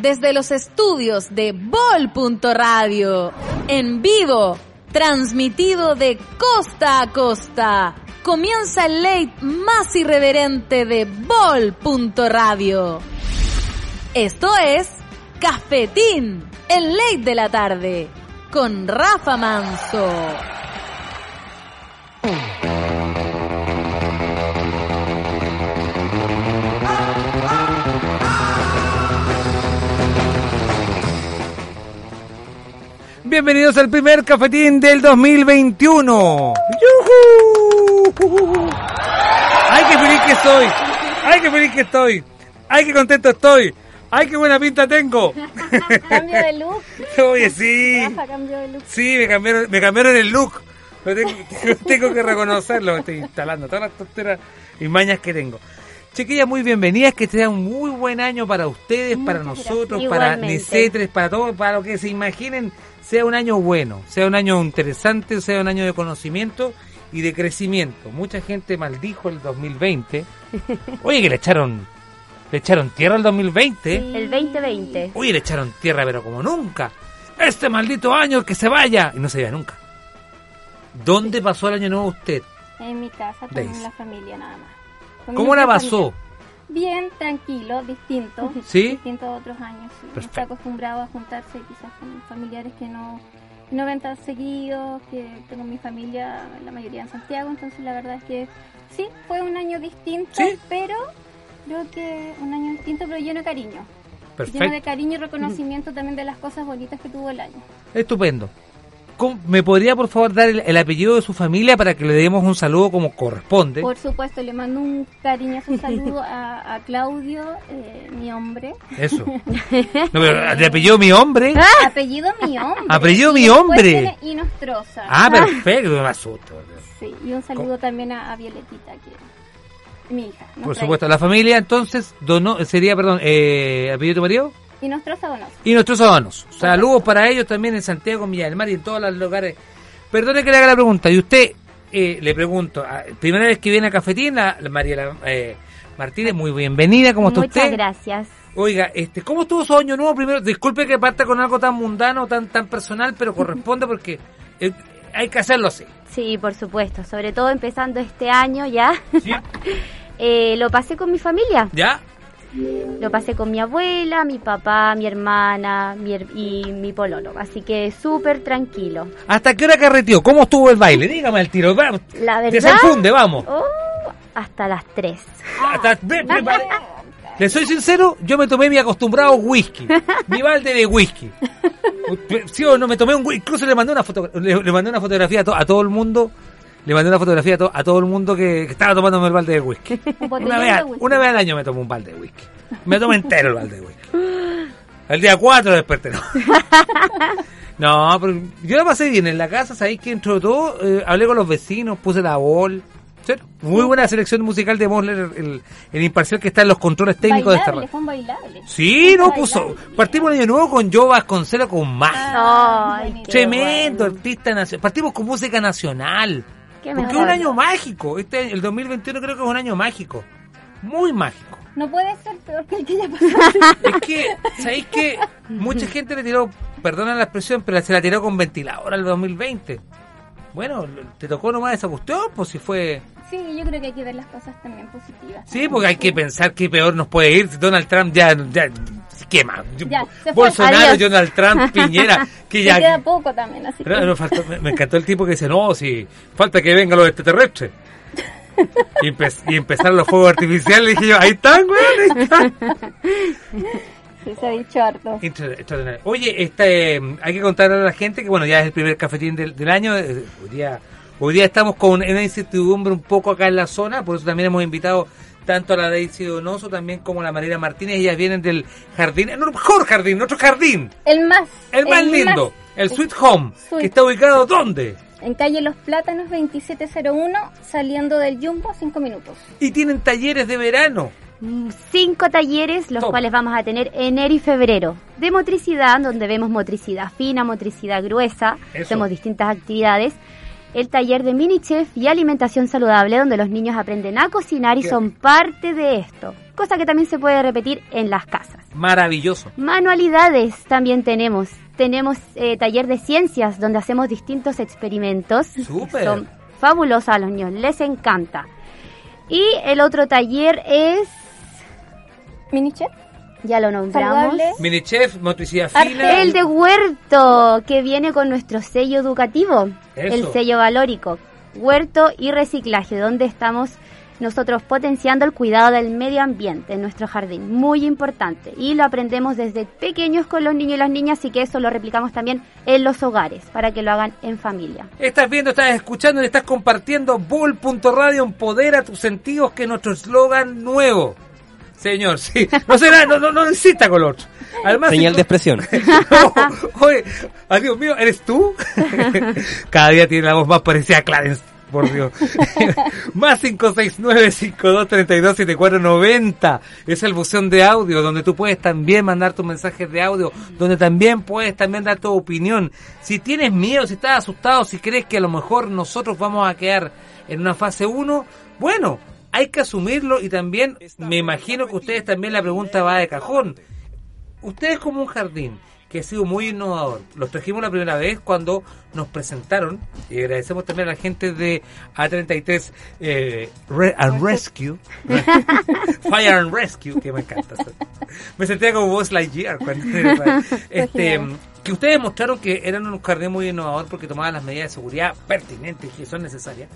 Desde los estudios de Bol.radio, en vivo, transmitido de costa a costa. Comienza el late más irreverente de Bol.radio. Esto es Cafetín, el late de la tarde, con Rafa Manso. Bienvenidos al primer cafetín del 2021. ¡Ay, qué feliz que estoy! ¡Ay, qué feliz que estoy! ¡Ay, qué contento estoy! ¡Ay, qué buena pinta tengo! ¿Cambio de look? Oye, sí. Rafa cambió de look. Sí, me cambiaron, me cambiaron el look. Lo tengo, tengo que reconocerlo. Me estoy instalando todas las tonteras y mañas que tengo. Chiquillas, muy bienvenidas, que sea un muy buen año para ustedes, para nosotros, gracias. para. Nesetres, para todos, para lo que se imaginen, sea un año bueno, sea un año interesante, sea un año de conocimiento y de crecimiento. Mucha gente maldijo el 2020. Oye, que le echaron, le echaron tierra al 2020. El 2020. Oye, le echaron tierra, pero como nunca. Este maldito año que se vaya. Y no se vaya nunca. ¿Dónde pasó el año nuevo usted? En mi casa, con la familia nada más. Con ¿Cómo la familia. Bien, tranquilo, distinto. ¿Sí? Distinto a otros años. sí. Está acostumbrado a juntarse quizás con familiares que no, no ven tan seguidos, que tengo mi familia, la mayoría en Santiago, entonces la verdad es que sí, fue un año distinto, ¿Sí? pero creo que un año distinto, pero lleno de cariño. Lleno de cariño y reconocimiento también de las cosas bonitas que tuvo el año. Estupendo. ¿Cómo- ¿Me podría por favor dar el, el apellido de su familia para que le demos un saludo como corresponde? Por supuesto, le mando un cariñoso saludo a, a Claudio, eh, mi hombre. Eso. No, pero de apellido mi hombre. Apellido mi hombre. Apellido Y mi hombre. tiene Inostroza. Ah, perfecto, me asusto. Sí, y un saludo también a, a Violetita, que mi hija. Por supuesto, la familia entonces donó, sería, perdón, eh, apellido de tu marido hija. Inostroza Donoso. y nuestros donos. Saludos para ellos también en Santiago, en Villa del Mar y en todos los lugares. Perdone que le haga la pregunta. Y usted, eh, le pregunto, ah, primera vez que viene a Cafetín, la, la Mariela eh, Martínez, muy bienvenida, ¿cómo está Muchas usted? gracias. Oiga, este, ¿cómo estuvo su año nuevo primero? Disculpe que parta con algo tan mundano, tan tan personal, pero corresponde porque eh, hay que hacerlo así. Sí, por supuesto, sobre todo empezando este año ya. ¿Sí? Eh, lo pasé con mi familia, ¿Ya? Lo pasé con mi abuela, mi papá, mi hermana mi her- y mi pololo, así que súper tranquilo. ¿Hasta qué hora carreteó? ¿Cómo estuvo el baile? Dígame al tiro. La verdad, Desenfunde, vamos. oh, hasta las 3. Hasta-. Le soy sincero, yo me tomé mi acostumbrado whisky, mi balde de whisky. Sí o no, me tomé un whisky, incluso le mandé una, foto, le, le mandé una fotografía a, to- a todo el mundo, le mandé una fotografía a, to- a todo el mundo que, que estaba tomándome el balde de whisky. Un Una vez, de a- whisky. una vez al año me tomo un balde de whisky. Me tomo entero el balde de whisky. El día 4 desperté. No, No, pero yo la pasé bien en la casa, sabéis que dentro de todo eh, hablé con los vecinos, puse la bol. ¿cierto? Muy buena selección musical de Mosler, el, el imparcial que está en los controles técnicos de esta radio. fue bailable. Sí, no Bailable. puso. Partimos el año nuevo con Joe Vasconcelos con más. Ay. Tremendo artista nacional. Partimos con música nacional. Qué Porque es un año mágico. Este el 2021 creo que es un año mágico. Muy mágico. No puede ser peor que el que ya pasó. Es que, ¿sabéis que mucha gente le tiró, perdona la expresión, pero se la tiró con ventilador al 2020? Bueno, te tocó nomás esa cuestión, pues si fue... Sí, yo creo que hay que ver las cosas también positivas. Sí, porque hay que pensar que peor nos puede ir. Donald Trump ya... ya Fue. Bolsonaro, Adiós. Donald Trump, Piñera, que ya... queda poco también, así Pero que... no, faltó- me, me encantó el tipo que dice, no, si falta que vengan los extraterrestres. Y, empe- y empezaron los fuegos artificiales y dije yo, ahí están, güey, ahí están. Sí, se ha dicho harto. Extraordinario. Oye, este, hay que contar a la gente que bueno, ya es el primer cafetín del, del año. eh, Hoy día Hoy día estamos con una incertidumbre un poco acá en la zona, por eso también hemos invitado tanto a la Daisy Donoso también como a la Marina Martínez. Ellas vienen del jardín, el mejor jardín, nuestro jardín. El más. El más lindo, el Sweet Home, Sweet. que está ubicado ¿dónde? En calle Los Plátanos 2701, saliendo del Jumbo, 5 minutos. Y tienen talleres de verano. Mm, Cinco talleres, los Top. cuales vamos a tener enero y febrero. De motricidad, donde vemos motricidad fina, motricidad gruesa, Eso. hacemos distintas actividades. El taller de mini chef y alimentación saludable, donde los niños aprenden a cocinar y Qué- son parte de esto. Cosa que también se puede repetir en las casas. Maravilloso. Manualidades también tenemos. Tenemos eh, taller de ciencias donde hacemos distintos experimentos. Súper. Son fabulosos a los niños, les encanta. Y el otro taller es, Mini chef. Ya lo nombramos, Saludable. Mini chef, motricidad fina. el de huerto que viene con nuestro sello educativo, Eso. el sello valórico, huerto y reciclaje, donde estamos nosotros potenciando el cuidado del medio ambiente en nuestro jardín, muy importante. Y lo aprendemos desde pequeños con los niños y las niñas, así que eso lo replicamos también en los hogares, para que lo hagan en familia. Estás viendo, estás escuchando y estás compartiendo Bol.radio, empodera tus sentidos, que es nuestro eslogan nuevo. Señor, sí. No será, no, no, no insista con otro. Además, Señal de expresión. Oye, adiós mío, ¿eres tú? Cada día tiene la voz más parecida a Clarence, por Dios. más 569-5232-7490. Es el buzón de audio, donde tú puedes también mandar tus mensajes de audio, donde también puedes también dar tu opinión. Si tienes miedo, si estás asustado, si crees que a lo mejor nosotros vamos a quedar en una fase 1, bueno, hay que asumirlo y también me imagino que ustedes también la pregunta va de cajón. Ustedes como un jardín que ha sido muy innovador, los trajimos la primera vez cuando nos presentaron, y agradecemos también a la gente de A33 eh, Re- and Rescue, Fire and Rescue, que me encanta. Me sentía como Buzz Lightyear cuando este, que ustedes mostraron que eran un jardín muy innovador porque tomaban las medidas de seguridad pertinentes que son necesarias.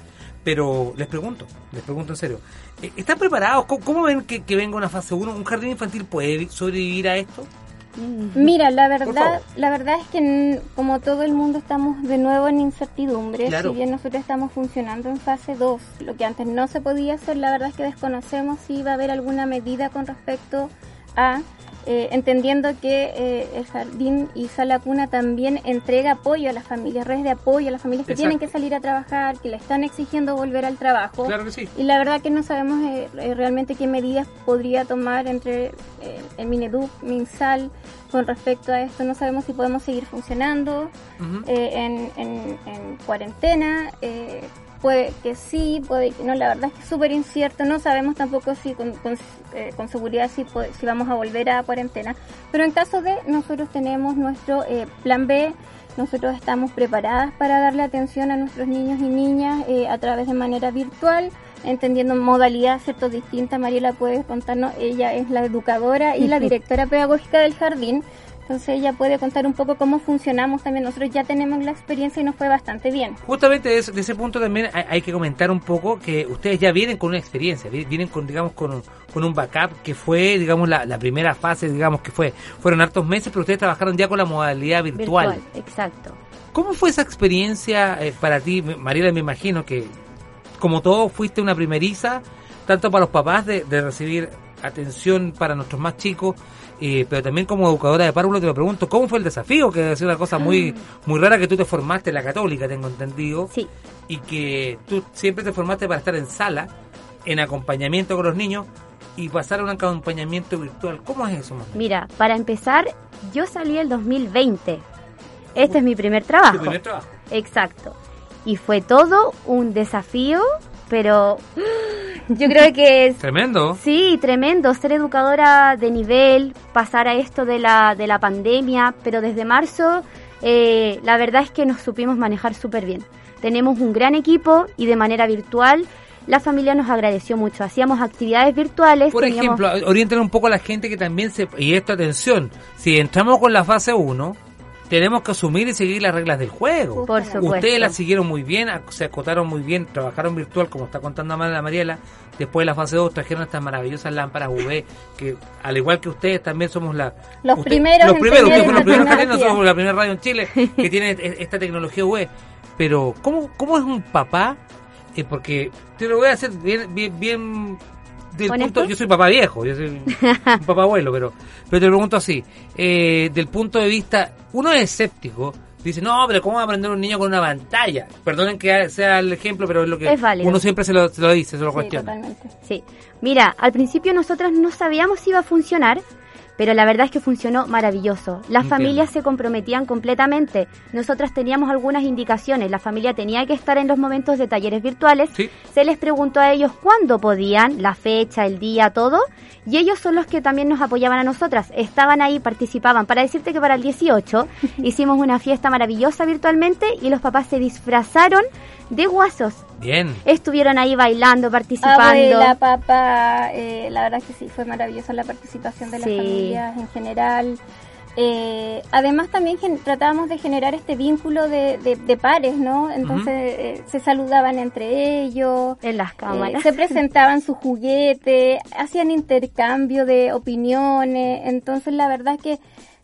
Pero les pregunto, les pregunto en serio, eh, ¿están preparados? ¿Cómo, cómo ven que, que venga una fase 1? ¿Un jardín infantil puede sobrevivir a esto? Mira, la verdad, la verdad es que como todo el mundo estamos de nuevo en incertidumbre, Claro. si bien nosotros estamos funcionando en fase 2, lo que antes no se podía hacer, la verdad es que desconocemos si va a haber alguna medida con respecto a, eh, entendiendo que eh, el jardín y sala cuna también entrega apoyo a las familias, redes de apoyo a las familias que Exacto. tienen que salir a trabajar, que le están exigiendo volver al trabajo. Claro que sí. Y la verdad que no sabemos eh, realmente qué medidas podría tomar entre el Mineduc, MinSal, con respecto a esto. No sabemos si podemos seguir funcionando Ujú. en, en- en cuarentena. Puede que sí, puede que no. La verdad es que es súper incierto. No sabemos tampoco si con, con, eh, con seguridad si, si vamos a volver a cuarentena. Pero en caso de, nosotros tenemos nuestro eh, plan B. Nosotros estamos preparadas para darle atención a nuestros niños y niñas eh, a través de manera virtual, entendiendo modalidades cierto distintas. Mariela puede contarnos, ella es la educadora y la directora pedagógica del jardín, entonces ella puede contar un poco cómo funcionamos también. Nosotros ya tenemos la experiencia y nos fue bastante bien. Justamente de ese, de ese punto también hay, hay que comentar un poco que ustedes ya vienen con una experiencia, vi- vienen con, digamos, con, un- con un backup que fue, digamos, la, la primera fase, digamos, que fue, fueron hartos meses, pero ustedes trabajaron ya con la modalidad virtual. Virtual, exacto. ¿Cómo fue esa experiencia eh, para ti, Mariela? Me imagino que, como todo, fuiste una primeriza, tanto para los papás de, de recibir atención para nuestros más chicos, eh, pero también como educadora de párvulo te lo pregunto, ¿cómo fue el desafío? Que es una cosa muy, muy rara que tú te formaste en la católica, tengo entendido, Sí. y que tú siempre te formaste para estar en sala, en acompañamiento con los niños, y pasar a un acompañamiento virtual. ¿Cómo es eso, mamá? Mira, para empezar, yo salí el 2020. Este es mi primer trabajo. Tu primer trabajo. Exacto. Y fue todo un desafío, pero yo creo que es Tremendo. Sí, tremendo, ser educadora de nivel, pasar a esto de la, de la pandemia, pero desde marzo eh, la verdad es que nos supimos manejar súper bien. Tenemos un gran equipo y de manera virtual la familia nos agradeció mucho. Hacíamos actividades virtuales. Por teníamos- ejemplo, orienten un poco a la gente que también se... Y esto, atención, si entramos con la fase 1, tenemos que asumir y seguir las reglas del juego. Por supuesto. Ustedes la siguieron muy bien, se acotaron muy bien, trabajaron virtual, como está contando la Mariela. Después de la fase 2 trajeron estas maravillosas lámparas UV, que al igual que ustedes también somos la... Los usted- primeros Los primeros, ustedes fueron los primeros nosotros somos la primera radio en Chile que tiene e- esta tecnología UV. pero ¿cómo, cómo es un papá? Eh, porque te lo voy a hacer bien, bien, bien del ¿Honesto? punto, yo soy papá viejo, yo soy un papá abuelo, pero, pero te pregunto así, eh, del punto de vista, uno es escéptico, dice, no, pero ¿cómo va a aprender un niño con una pantalla? Perdonen que sea el ejemplo, pero es lo que Es uno siempre se lo, se lo dice, se lo Sí, cuestiona. totalmente. Sí. Mira, al principio nosotras no sabíamos si iba a funcionar, pero la verdad es que funcionó maravilloso. Las Entiendo. familias se comprometían completamente. Nosotras teníamos algunas indicaciones. La familia tenía que estar en los momentos de talleres virtuales. Sí. Se les preguntó a ellos cuándo podían, la fecha, el día, todo. Y ellos son los que también nos apoyaban a nosotras. Estaban ahí, participaban. Para decirte que para el 18 hicimos una fiesta maravillosa virtualmente y los papás se disfrazaron de guasos. Bien. Estuvieron ahí bailando, participando. Abuela, papá, eh, la verdad que sí, fue maravillosa la participación de las Sí. familias en general. Eh, además también gen- tratábamos de generar este vínculo de, de- de pares, ¿no? Entonces eh, se saludaban entre ellos, en las eh, cámaras. se presentaban su juguete, hacían intercambio de opiniones, entonces la verdad es que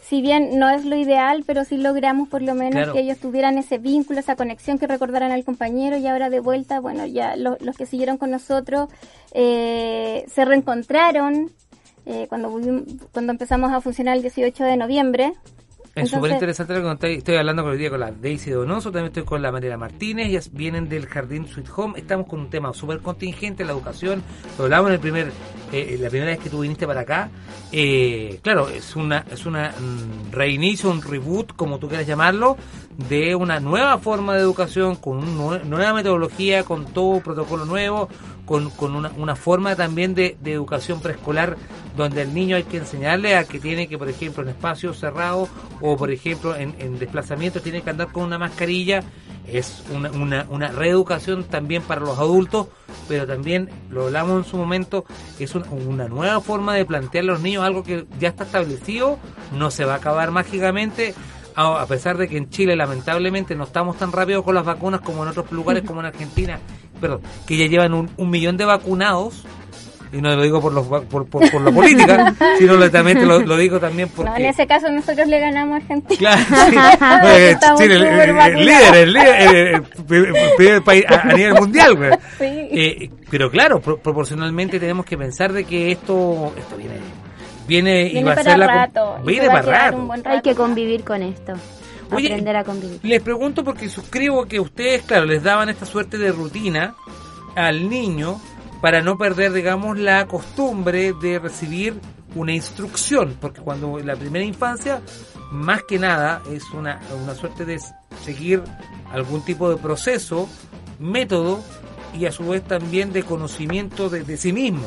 si bien no es lo ideal, pero sí logramos por lo menos Claro. que ellos tuvieran ese vínculo, esa conexión, que recordaran al compañero y ahora de vuelta, bueno, ya lo- los que siguieron con nosotros eh, se reencontraron eh, cuando, cuando empezamos a funcionar el 18 de noviembre. Es súper interesante lo que contáis. Estoy hablando con el día con la Daisy Donoso, también estoy con la Mariela Martínez, ellas vienen del Jardín Sweet Home. Estamos con un tema súper contingente, la educación. Lo hablamos en el primer, eh, la primera vez que tú viniste para acá. Eh, claro, es una, es una mm, reinicio, un reboot, como tú quieras llamarlo, de una nueva forma de educación, con una nueva metodología, con todo protocolo nuevo, con, con una, una forma también de, de educación preescolar donde al niño hay que enseñarle a que tiene que, por ejemplo, en espacios cerrados o, por ejemplo, en, en desplazamientos tiene que andar con una mascarilla. Es una, una, una reeducación también para los adultos, pero también, lo hablamos en su momento, es una, una nueva forma de plantear a los niños algo que ya está establecido, no se va a acabar mágicamente, a a pesar de que en Chile lamentablemente no estamos tan rápido con las vacunas como en otros lugares como en Argentina, perdón, que ya llevan un, un millón de vacunados, y no lo digo por, los, por, por, por la política, sino lo- también te lo, lo digo también porque... No, en ese caso nosotros le ganamos a Argentina. Claro, sí. Eh, Chile, el, líder, el líder, eh, el primer- país a, nivel mundial, güey. Sí. Eh, pero claro, pro- proporcionalmente tenemos que pensar de que esto, esto viene, viene, y va a ser la, rato. viene para rato. un buen Hay que convivir con esto. Oye, aprender a convivir. Les pregunto porque suscribo que ustedes, claro, les daban esta suerte de rutina al niño para no perder, digamos, la costumbre de recibir una instrucción, porque cuando en la primera infancia, más que nada, es una, una suerte de seguir algún tipo de proceso, método y a su vez también de conocimiento de, de sí mismo.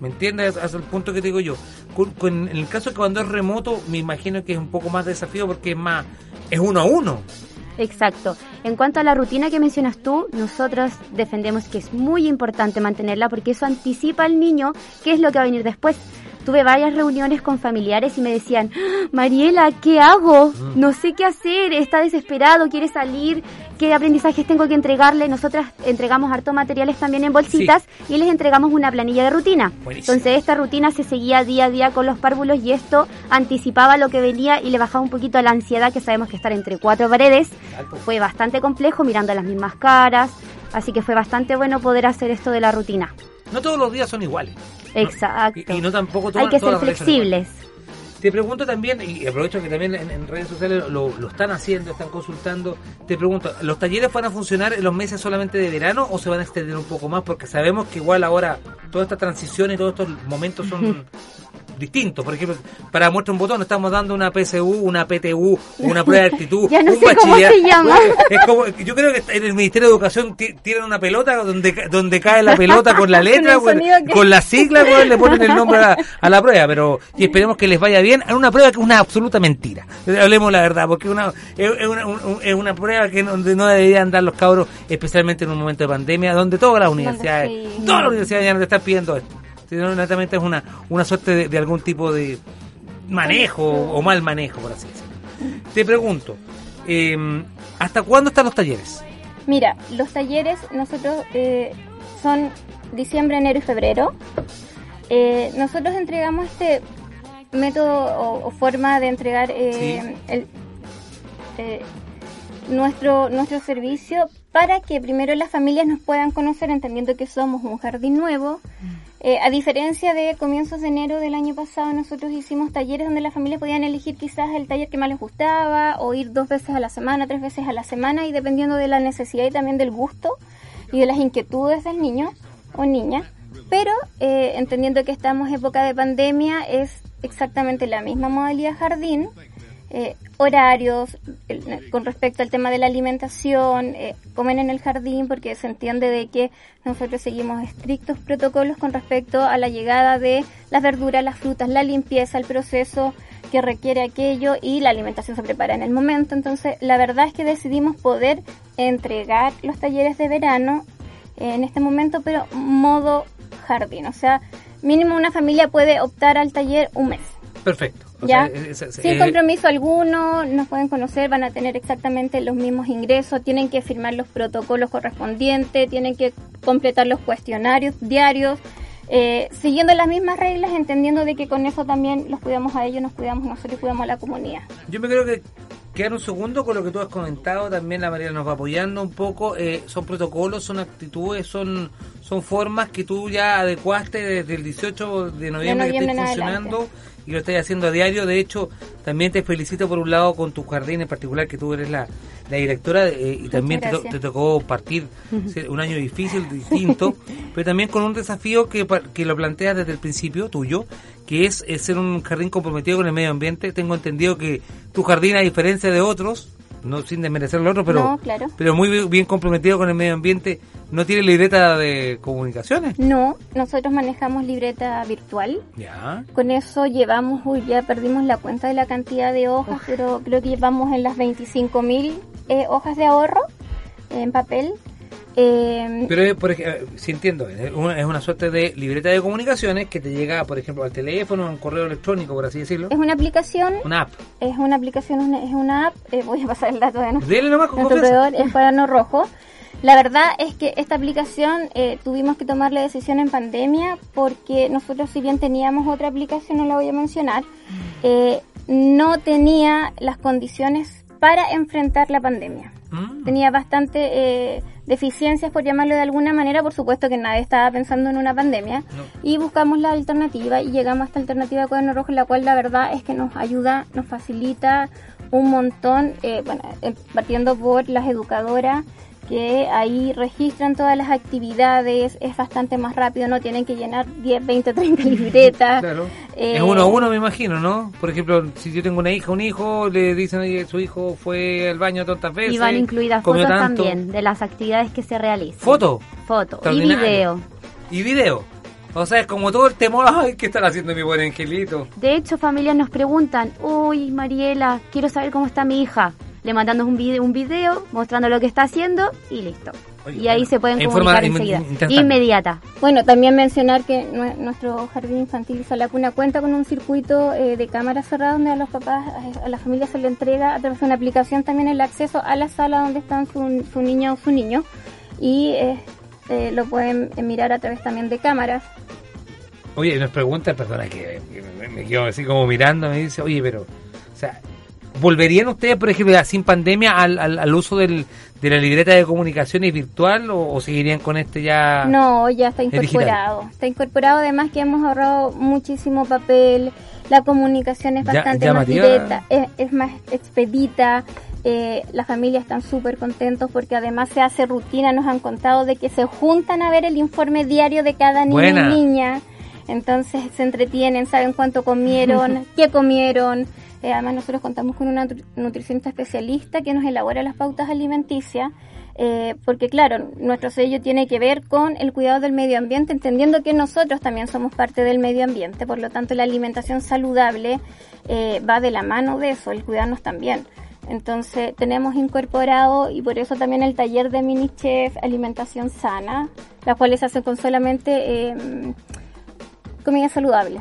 ¿Me entiendes? Hasta el punto que te digo yo. Con- con- en el caso que cuando es remoto, me imagino que es un poco más desafío porque es más, es uno a uno. Exacto. En cuanto a la rutina que mencionas tú, nosotros defendemos que es muy importante mantenerla porque eso anticipa al niño qué es lo que va a venir después. Tuve varias reuniones con familiares y me decían, "Ah, Mariela, ¿qué hago? No sé qué hacer, está desesperado, quiere salir, qué aprendizajes tengo que entregarle. Nosotras entregamos harto materiales también en bolsitas y les entregamos una planilla de rutina. Buenísimo. Entonces esta rutina se seguía día a día con los párvulos y esto anticipaba lo que venía y le bajaba un poquito la ansiedad que sabemos que estar entre cuatro paredes fue bastante complejo mirando las mismas caras, así que fue bastante bueno poder hacer esto de la rutina. No todos los días son iguales. Exacto. Y, y no tampoco Hay todas- que ser flexibles. Te pregunto también, y aprovecho que también en, redes sociales lo, lo están haciendo, están consultando, te pregunto, ¿los talleres van a funcionar en los meses solamente de verano o se van a extender un poco más? Porque sabemos que igual ahora toda esta transición y todos estos momentos son distintos. Por ejemplo, para muestra un botón estamos dando una PSU, una PTU, una prueba de actitud, Ya no un sé cómo se llama. Es como, yo creo que en el Ministerio de Educación ti- tienen una pelota donde, donde cae la pelota con la letra, Con que- con la sigla, le ponen el nombre a, a la prueba, pero y esperemos que les vaya bien. Es una prueba que es una absoluta mentira. Hablemos la verdad, porque una, es, una, un- es una prueba que no, donde no deberían dar los cabros, especialmente en un momento de pandemia, donde todas las universidades, todas las universidades ya no te están pidiendo esto. Sino, netamente es una, una suerte de, de algún tipo de manejo o mal manejo, por así decirlo. Te pregunto, eh, ¿hasta cuándo están los talleres? Mira, los talleres nosotros eh, son diciembre, enero y febrero. Eh, nosotros entregamos este método o, o forma de entregar eh, el- eh, nuestro, nuestro servicio para que primero las familias nos puedan conocer entendiendo que somos un jardín nuevo. Eh, a diferencia de comienzos de enero del año pasado, nosotros hicimos talleres donde las familias podían elegir quizás el taller que más les gustaba o ir dos veces a la semana, tres veces a la semana y dependiendo de la necesidad y también del gusto y de las inquietudes del niño o niña. Pero eh, entendiendo que estamos en época de pandemia, es exactamente la misma modalidad jardín, eh, horarios, con respecto al tema de la alimentación, eh, comen en el jardín porque se entiende de que nosotros seguimos estrictos protocolos con respecto a la llegada de las verduras, las frutas, la limpieza, el proceso que requiere aquello y la alimentación se prepara en el momento. Entonces, la verdad es que decidimos poder entregar los talleres de verano en este momento, pero modo jardín. O sea, mínimo una familia puede optar al taller un mes. Perfecto. Ya, sin compromiso alguno, nos pueden conocer, van a tener exactamente los mismos ingresos, tienen que firmar los protocolos correspondientes, tienen que completar los cuestionarios diarios, eh, siguiendo las mismas reglas, entendiendo de que con eso también los cuidamos a ellos, nos cuidamos nosotros y cuidamos a la comunidad. Yo me creo que quedar un segundo con lo que tú has comentado, también la María nos va apoyando un poco, eh, son protocolos, son actitudes, son son formas que tú ya adecuaste desde el 18 de noviembre, que estás funcionando y lo estás haciendo a diario. De hecho, también te felicito por un lado con tu jardín en particular, que tú eres la, la directora eh, y también te, tocó partir un año difícil, distinto, pero también con un desafío que, que lo planteas desde el principio tuyo, que es, ser un jardín comprometido con el medio ambiente. Tengo entendido que tu jardín, a diferencia de otros, no sin desmerecer lo otro, pero, pero muy bien comprometido con el medio ambiente. ¿No tiene libreta de comunicaciones? No, nosotros manejamos libreta virtual. Ya. Con eso llevamos, uy, ya perdimos la cuenta de la cantidad de hojas, pero creo que llevamos en las 25.000 mil eh, hojas de ahorro en papel. Eh, Pero, por ejemplo, si entiendo, es una, suerte de libreta de comunicaciones que te llega, por ejemplo, al teléfono, a un correo electrónico, por así decirlo. Es una aplicación. Una app. Es una aplicación, es una app. Eh, voy a pasar el dato de nuestro, Dele nomás con es Cuaderno Rojo. La verdad es que esta aplicación eh, tuvimos que tomar la decisión en pandemia porque nosotros si bien teníamos otra aplicación, no la voy a mencionar, eh, no tenía las condiciones para enfrentar la pandemia. Mm. Tenía bastante eh, deficiencias, por llamarlo de alguna manera. Por supuesto que nadie estaba pensando en una pandemia. Y buscamos la alternativa y llegamos a esta alternativa de Cuaderno Rojo, la cual la verdad es que nos ayuda, nos facilita un montón, eh, bueno, eh, partiendo por las educadoras que ahí registran todas las actividades, es bastante más rápido, no tienen que llenar 10, 20, 30 libretas. Claro. Eh, es uno a uno, me imagino, ¿no? Por ejemplo, si yo tengo una hija, un hijo, le dicen que su hijo fue al baño tantas veces. Y van incluidas fotos también de las actividades que se realizan. ¿Foto? Foto. Y video. Y video. O sea, es como todo el temor, ay, ¿qué están haciendo mi buen angelito? De hecho, familias nos preguntan, uy, Mariela, quiero saber cómo está mi hija le mandamos un video, un video mostrando lo que está haciendo y listo. y ahí se pueden comunicar enseguida. Inmediata. Bueno, también mencionar que nuestro jardín infantil la Cuna cuenta con un circuito eh, de cámara cerrada donde a los papás, a la familia se le entrega a través de una aplicación también el acceso a la sala donde están su, su niño o su niño y eh, eh, lo pueden mirar a través también de cámaras. Oye, nos pregunta, perdona que, me, me quedo así como mirando, me dice, oye, pero, o sea, ¿Volverían ustedes, por ejemplo, sin pandemia, al, al, uso del, de la libreta de comunicaciones virtual o, seguirían con este ya? No, ya está incorporado. Está incorporado, además que hemos ahorrado muchísimo papel, la comunicación es bastante más directa, es, más expedita. Eh, las familias están súper contentos porque además se hace rutina, nos han contado de que se juntan a ver el informe diario de cada niño y niña. Entonces se entretienen, saben cuánto comieron, qué comieron, eh, además nosotros contamos con una nutricionista especialista que nos elabora las pautas alimenticias, eh, porque claro, nuestro sello tiene que ver con el cuidado del medio ambiente, entendiendo que nosotros también somos parte del medio ambiente, por lo tanto la alimentación saludable eh, va de la mano de eso, el cuidarnos también. Entonces tenemos incorporado y por eso también el taller de mini chef alimentación sana, las cuales se hacen con solamente comida saludable.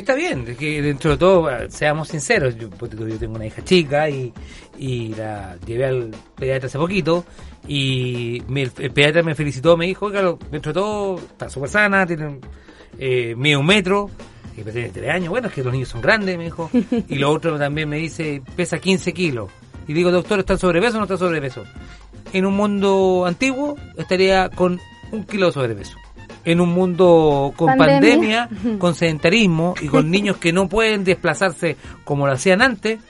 Está bien, que dentro de todo, seamos sinceros, yo, yo tengo una hija chica y, y la llevé al pediatra hace poquito y el pediatra me felicitó, me dijo, claro, dentro de todo está súper sana, tiene eh, medio metro, y tiene tres años, bueno, es que los niños son grandes, me dijo, y lo otro también me dice, pesa 15 kilos. y digo, doctor, ¿está en sobrepeso o no está en sobrepeso? En un mundo antiguo estaría con un kilo de sobrepeso. En un mundo con pandemia, con sedentarismo y con niños que no pueden desplazarse como lo hacían antes,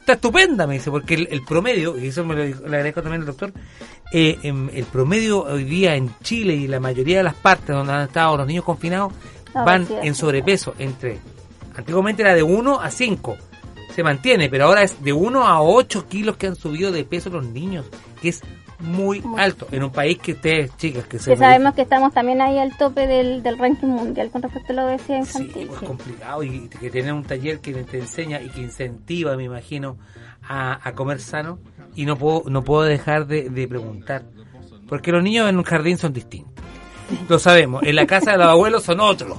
está estupenda, me dice, porque el, promedio, y eso me lo le agradezco también al doctor, eh, el promedio hoy día en Chile y la mayoría de las partes donde han estado los niños confinados van en sobrepeso entre, antiguamente era de 1 a 5, se mantiene, pero ahora es de 1 a 8 kilos que han subido de peso los niños, que es muy, alto en un país que ustedes, chicas, que se... Que sabemos que estamos también ahí al tope del, del ranking mundial con respecto a la obesidad infantil. Sí, es complicado y que tienen un taller que te enseña y que incentiva, me imagino, a, a comer sano y no puedo, no puedo dejar de, de preguntar, porque los niños en un jardín son distintos. Lo sabemos, en la casa de los abuelos son otros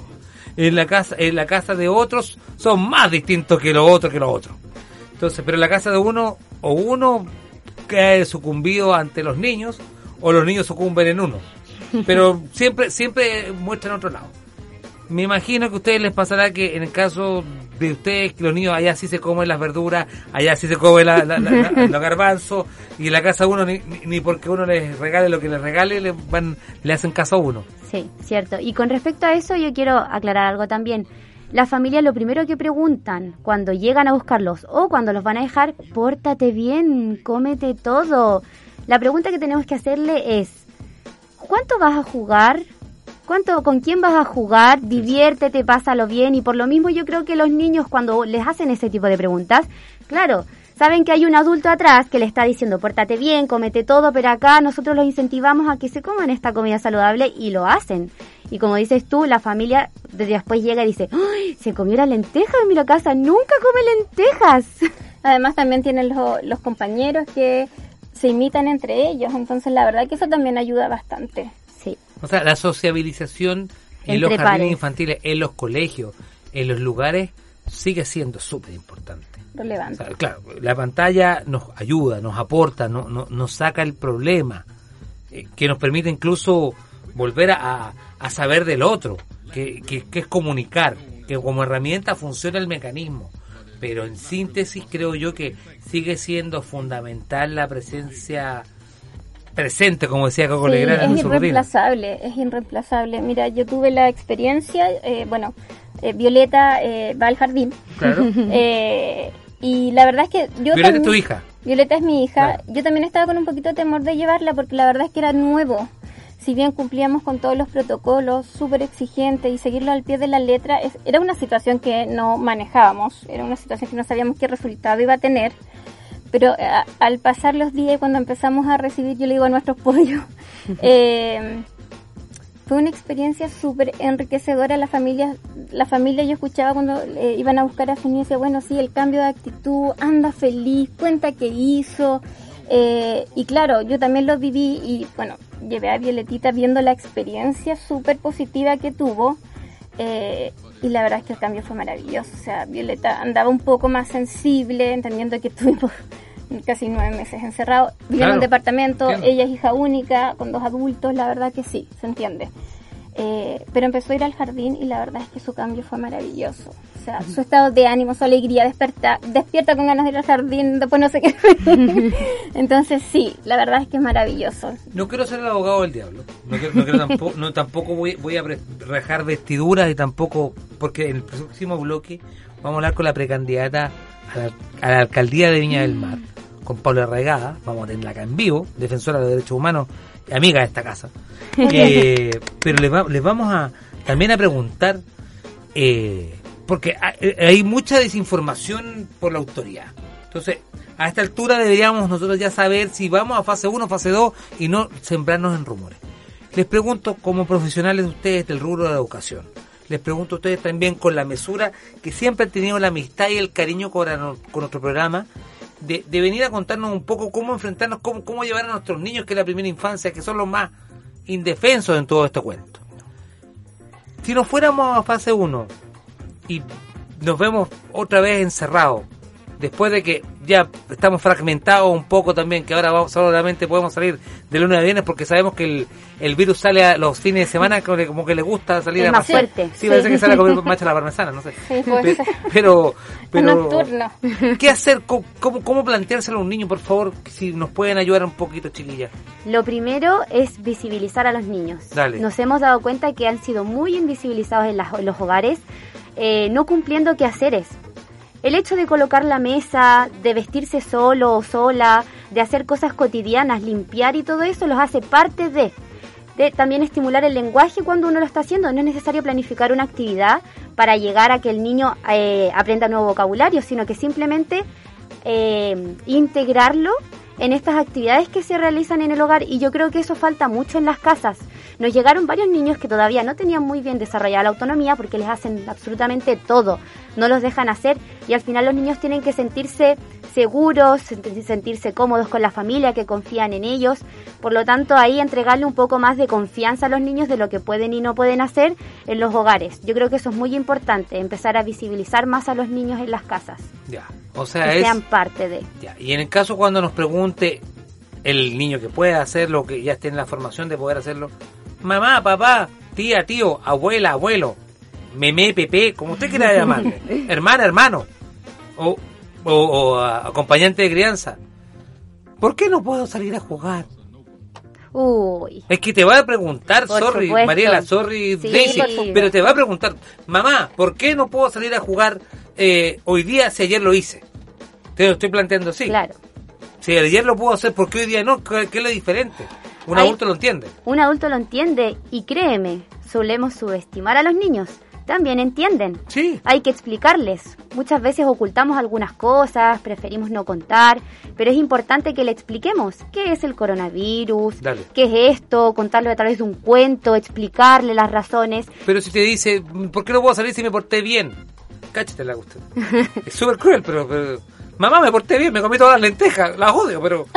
en la casa en la casa de otros son más distintos que los otros que los otros. Entonces, pero en la casa de uno o uno cae sucumbido ante los niños o los niños sucumben en uno. Pero siempre siempre muestran otro lado. Me imagino que a ustedes les pasará que en el caso de ustedes, que los niños allá sí se comen las verduras, allá sí se comen la, los garbanzos, y en la casa uno ni, ni, porque uno les regale lo que les regale, le, van, le hacen caso a uno. Sí, cierto. Y con respecto a eso, yo quiero aclarar algo también. Las familias lo primero que preguntan cuando llegan a buscarlos o cuando los van a dejar, pórtate bien, cómete todo. La pregunta que tenemos que hacerle es, ¿cuánto vas a jugar? ¿Cuánto, ¿Con quién vas a jugar? Diviértete, pásalo bien. Y por lo mismo yo creo que los niños cuando les hacen ese tipo de preguntas, claro, saben que hay un adulto atrás que le está diciendo, pórtate bien, cómete todo, pero acá nosotros los incentivamos a que se coman esta comida saludable y lo hacen. Y como dices tú, la familia después llega y dice, ¡Ay, se comió la lenteja en mi casa, nunca come lentejas. Además también tienen los, los compañeros que se imitan entre ellos, entonces la verdad que eso también ayuda bastante. O sea, la sociabilización en los jardines infantiles, en los colegios, en los lugares, sigue siendo súper importante. Relevante. claro, la pantalla nos ayuda, nos aporta, no, no, nos saca el problema, eh, que nos permite incluso volver a, a saber del otro, que, que, que, es comunicar, que como herramienta funciona el mecanismo. Pero en síntesis creo yo que sigue siendo fundamental la presencia presente, como decía Coco sí, Es irreemplazable, es irreemplazable. Mira, yo tuve la experiencia, eh, bueno, eh, Violeta eh, va al jardín. Claro. y la verdad es que yo Violeta es tu hija. Violeta es mi hija. Yo también estaba con un poquito de temor de llevarla porque la verdad es que era nuevo. Si bien cumplíamos con todos los protocolos, súper exigentes y seguirlo al pie de la letra, era una situación que no manejábamos, era una situación que no sabíamos qué resultado iba a tener. Pero eh, al pasar los días, cuando empezamos a recibir, yo le digo a nuestros pollos, eh, fue una experiencia súper enriquecedora. La familia, la familia yo escuchaba cuando eh, iban a buscar a niño, decía, bueno, sí, el cambio de actitud, anda feliz, cuenta qué hizo. y claro, yo también lo viví y bueno, llevé a Violetita viendo la experiencia súper positiva que tuvo. y la verdad es que el cambio fue maravilloso. O sea, Violeta andaba un poco más sensible, entendiendo que tuvimos casi nueve meses encerrado. Vive en un departamento, ella es hija única, con dos adultos, la verdad que sí, se entiende. Eh, pero empezó a ir al jardín y la verdad es que su cambio fue maravilloso. O sea, su estado de ánimo, su alegría, desperta, despierta con ganas de ir al jardín, después no sé qué. Entonces sí, la verdad es que es maravilloso. No quiero ser el abogado del diablo. No, quiero, tampoco, no, tampoco voy, voy a rejar vestiduras y tampoco, porque en el próximo bloque vamos a hablar con la precandidata a la, alcaldía de Viña del Mar, con Paula Arraigada, vamos a tenerla acá en vivo, defensora de derechos humanos y amiga de esta casa. Eh, pero les, les, vamos a también a preguntar, eh, porque eh, hay mucha desinformación por la autoridad. Entonces, a esta altura deberíamos nosotros ya saber si vamos a fase 1, fase 2 y no sembrarnos en rumores. Les pregunto, como profesionales de ustedes del rubro de la educación, les pregunto a ustedes también con la mesura que siempre han tenido la amistad y el cariño con, nuestro programa, de, venir a contarnos un poco cómo enfrentarnos, cómo, cómo llevar a nuestros niños, que es la primera infancia, que son los más indefensos en todo este cuento. Si nos fuéramos a fase 1 y nos vemos otra vez encerrados, después de que ya estamos fragmentados un poco también, que ahora vamos, solamente podemos salir de lunes a viernes porque sabemos que el, el virus sale a los fines de semana como, que- como que le gusta salir Es a más pasear. fuerte. Sí, parece que sale a comer macha la parmesana, no sé. Sí, ser. pero, pero, nocturno. ¿qué hacer? ¿Cómo, cómo, cómo planteárselo a un niño, por favor? Si nos pueden ayudar un poquito, chiquillas. Lo primero es visibilizar a los niños. Dale. Nos hemos dado cuenta que han sido muy invisibilizados en, las- en los hogares, eh, no cumpliendo quehaceres. El hecho de colocar la mesa, de vestirse solo o sola, de hacer cosas cotidianas, limpiar y todo eso los hace parte de. De también estimular el lenguaje cuando uno lo está haciendo. No es necesario planificar una actividad para llegar a que el niño eh, aprenda nuevo vocabulario, sino que simplemente eh, integrarlo en estas actividades que se realizan en el hogar y yo creo que eso falta mucho en las casas. Nos llegaron varios niños que todavía no tenían muy bien desarrollada la autonomía porque les hacen absolutamente todo, no los dejan hacer y al final los niños tienen que sentirse seguros, sent- sentirse cómodos con la familia, que confían en ellos. Por lo tanto, ahí entregarle un poco más de confianza a los niños de lo que pueden y no pueden hacer en los hogares. Yo creo que eso es muy importante, empezar a visibilizar más a los niños en las casas, Ya. O sea, que es. sean parte de. Ya, Y en el caso cuando nos pregunte el niño que pueda hacerlo, que ya esté en la formación de poder hacerlo, mamá, papá, tía, tío, abuela, abuelo, meme, pepe, como usted quiera llamarle, hermana, hermano, o, o, o, ah, acompañante de crianza, ¿por qué no puedo salir a jugar? Uy, Es que te va a preguntar, Por sorry, supuesto. Mariela, sorry, Sí, Daisy, pero te va a preguntar, mamá, ¿por qué no puedo salir a jugar eh, hoy día si ayer lo hice? Te lo estoy planteando así. claro. Si ayer lo puedo hacer, ¿por qué hoy día no? ¿Qué, qué es lo diferente? Un Hay- adulto lo entiende. Un adulto lo entiende y créeme, solemos subestimar a los niños. También entienden. Sí. Hay que explicarles. Muchas veces ocultamos algunas cosas, preferimos no contar, pero es importante que le expliquemos qué es el coronavirus, Dale. qué es esto, contarlo a través de un cuento, explicarle las razones. Pero si te dice, ¿por qué no puedo salir si me porté bien? Cáchate la usted. Es súper cruel, pero, pero- Mamá, me porté bien, me comí todas las lentejas, las odio, pero...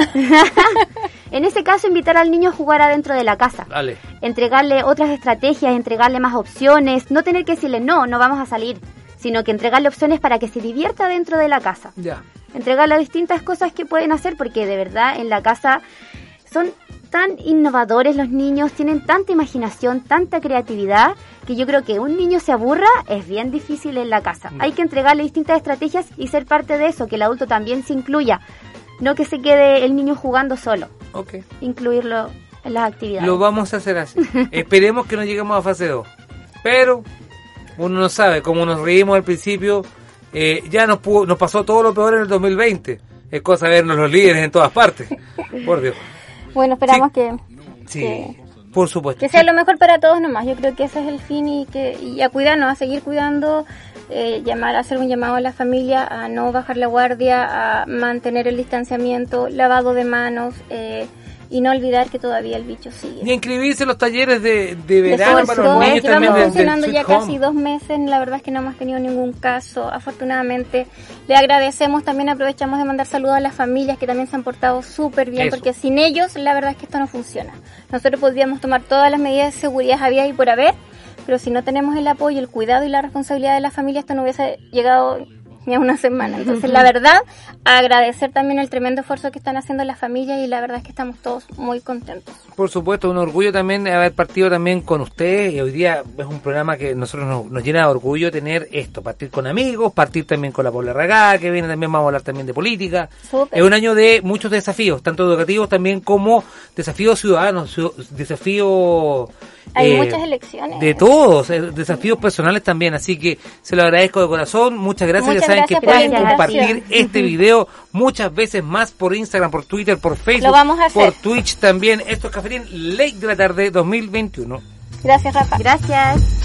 En ese caso, invitar al niño a jugar adentro de la casa. Dale. entregarle otras estrategias, entregarle más opciones, no tener que decirle no, no vamos a salir, sino que entregarle opciones para que se divierta dentro de la casa. Ya. Entregarle distintas cosas que pueden hacer porque de verdad en la casa son tan innovadores los niños, tienen tanta imaginación, tanta creatividad, que yo creo que un niño se aburra es bien difícil en la casa. Hay que entregarle distintas estrategias y ser parte de eso, que el adulto también se incluya, no que se quede el niño jugando solo, Ok. incluirlo en las actividades. Lo vamos a hacer así. Esperemos que no lleguemos a fase 2. Pero uno no sabe, como nos reímos al principio, eh, ya nos, pudo- nos pasó todo lo peor en el 2020. Es cosa de vernos los líderes en todas partes. Por Dios. Bueno, esperamos que, Sí, que, por supuesto. que sea lo mejor para todos nomás. Yo creo que ese es el fin y que y a cuidarnos, a seguir cuidando, eh, llamar, hacer un llamado a la familia a no bajar la guardia, a mantener el distanciamiento, lavado de manos eh, y no olvidar que todavía el bicho sigue. Y inscribirse en los talleres de, de De verano todo para los niños llevamos también. de- del funcionando ya Home. casi dos meses, la verdad es que no hemos tenido ningún caso, afortunadamente. Le agradecemos, también aprovechamos de mandar saludos a las familias que también se han portado súper bien, Eso. porque sin ellos la verdad es que esto no funciona. Nosotros podríamos tomar todas las medidas de seguridad habidas y por haber, pero si no tenemos el apoyo, el cuidado y la responsabilidad de la familia, esto no hubiese llegado ni a una semana. Entonces, la verdad, agradecer también el tremendo esfuerzo que están haciendo las familias y la verdad es que estamos todos muy contentos. Por supuesto, un orgullo también de haber partido también con usted. Y hoy día es un programa que nosotros nos, nos llena de orgullo tener esto, partir con amigos, partir también con la Paula Ragá, que viene también, vamos a hablar también de política. Súper. Es un año de muchos desafíos, tanto educativos también como desafíos ciudadanos, ciu- desafíos... Hay eh, muchas elecciones. De todos, eh, desafíos personales también, así que se lo agradezco de corazón, muchas gracias, Muchas ya saben gracias que pueden compartir este video muchas veces más por Instagram, por Twitter, por Facebook, Lo vamos a hacer. por Twitch también. Esto es Cafetín Late de la tarde 2021. Gracias, Rafa. Gracias.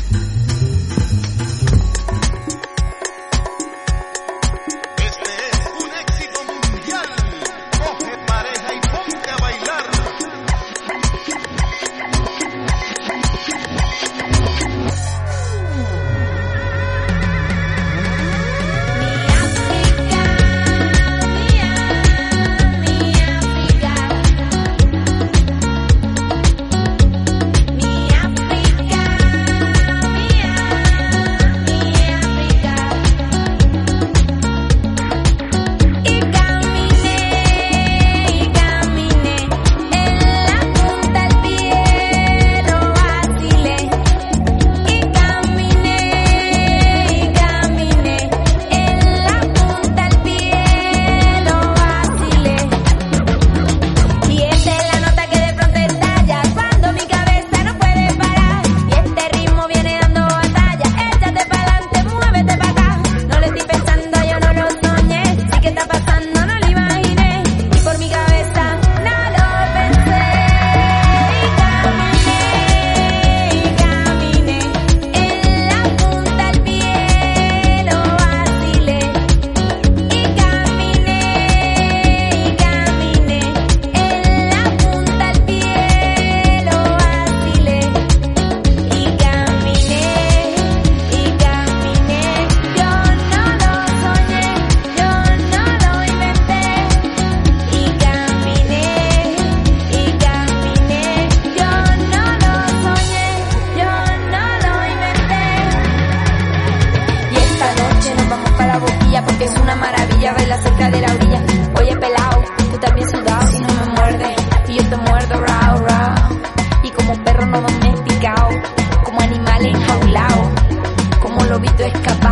escapar.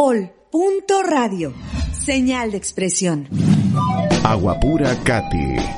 Bol.radio. Señal de expresión. Agua Pura Cati.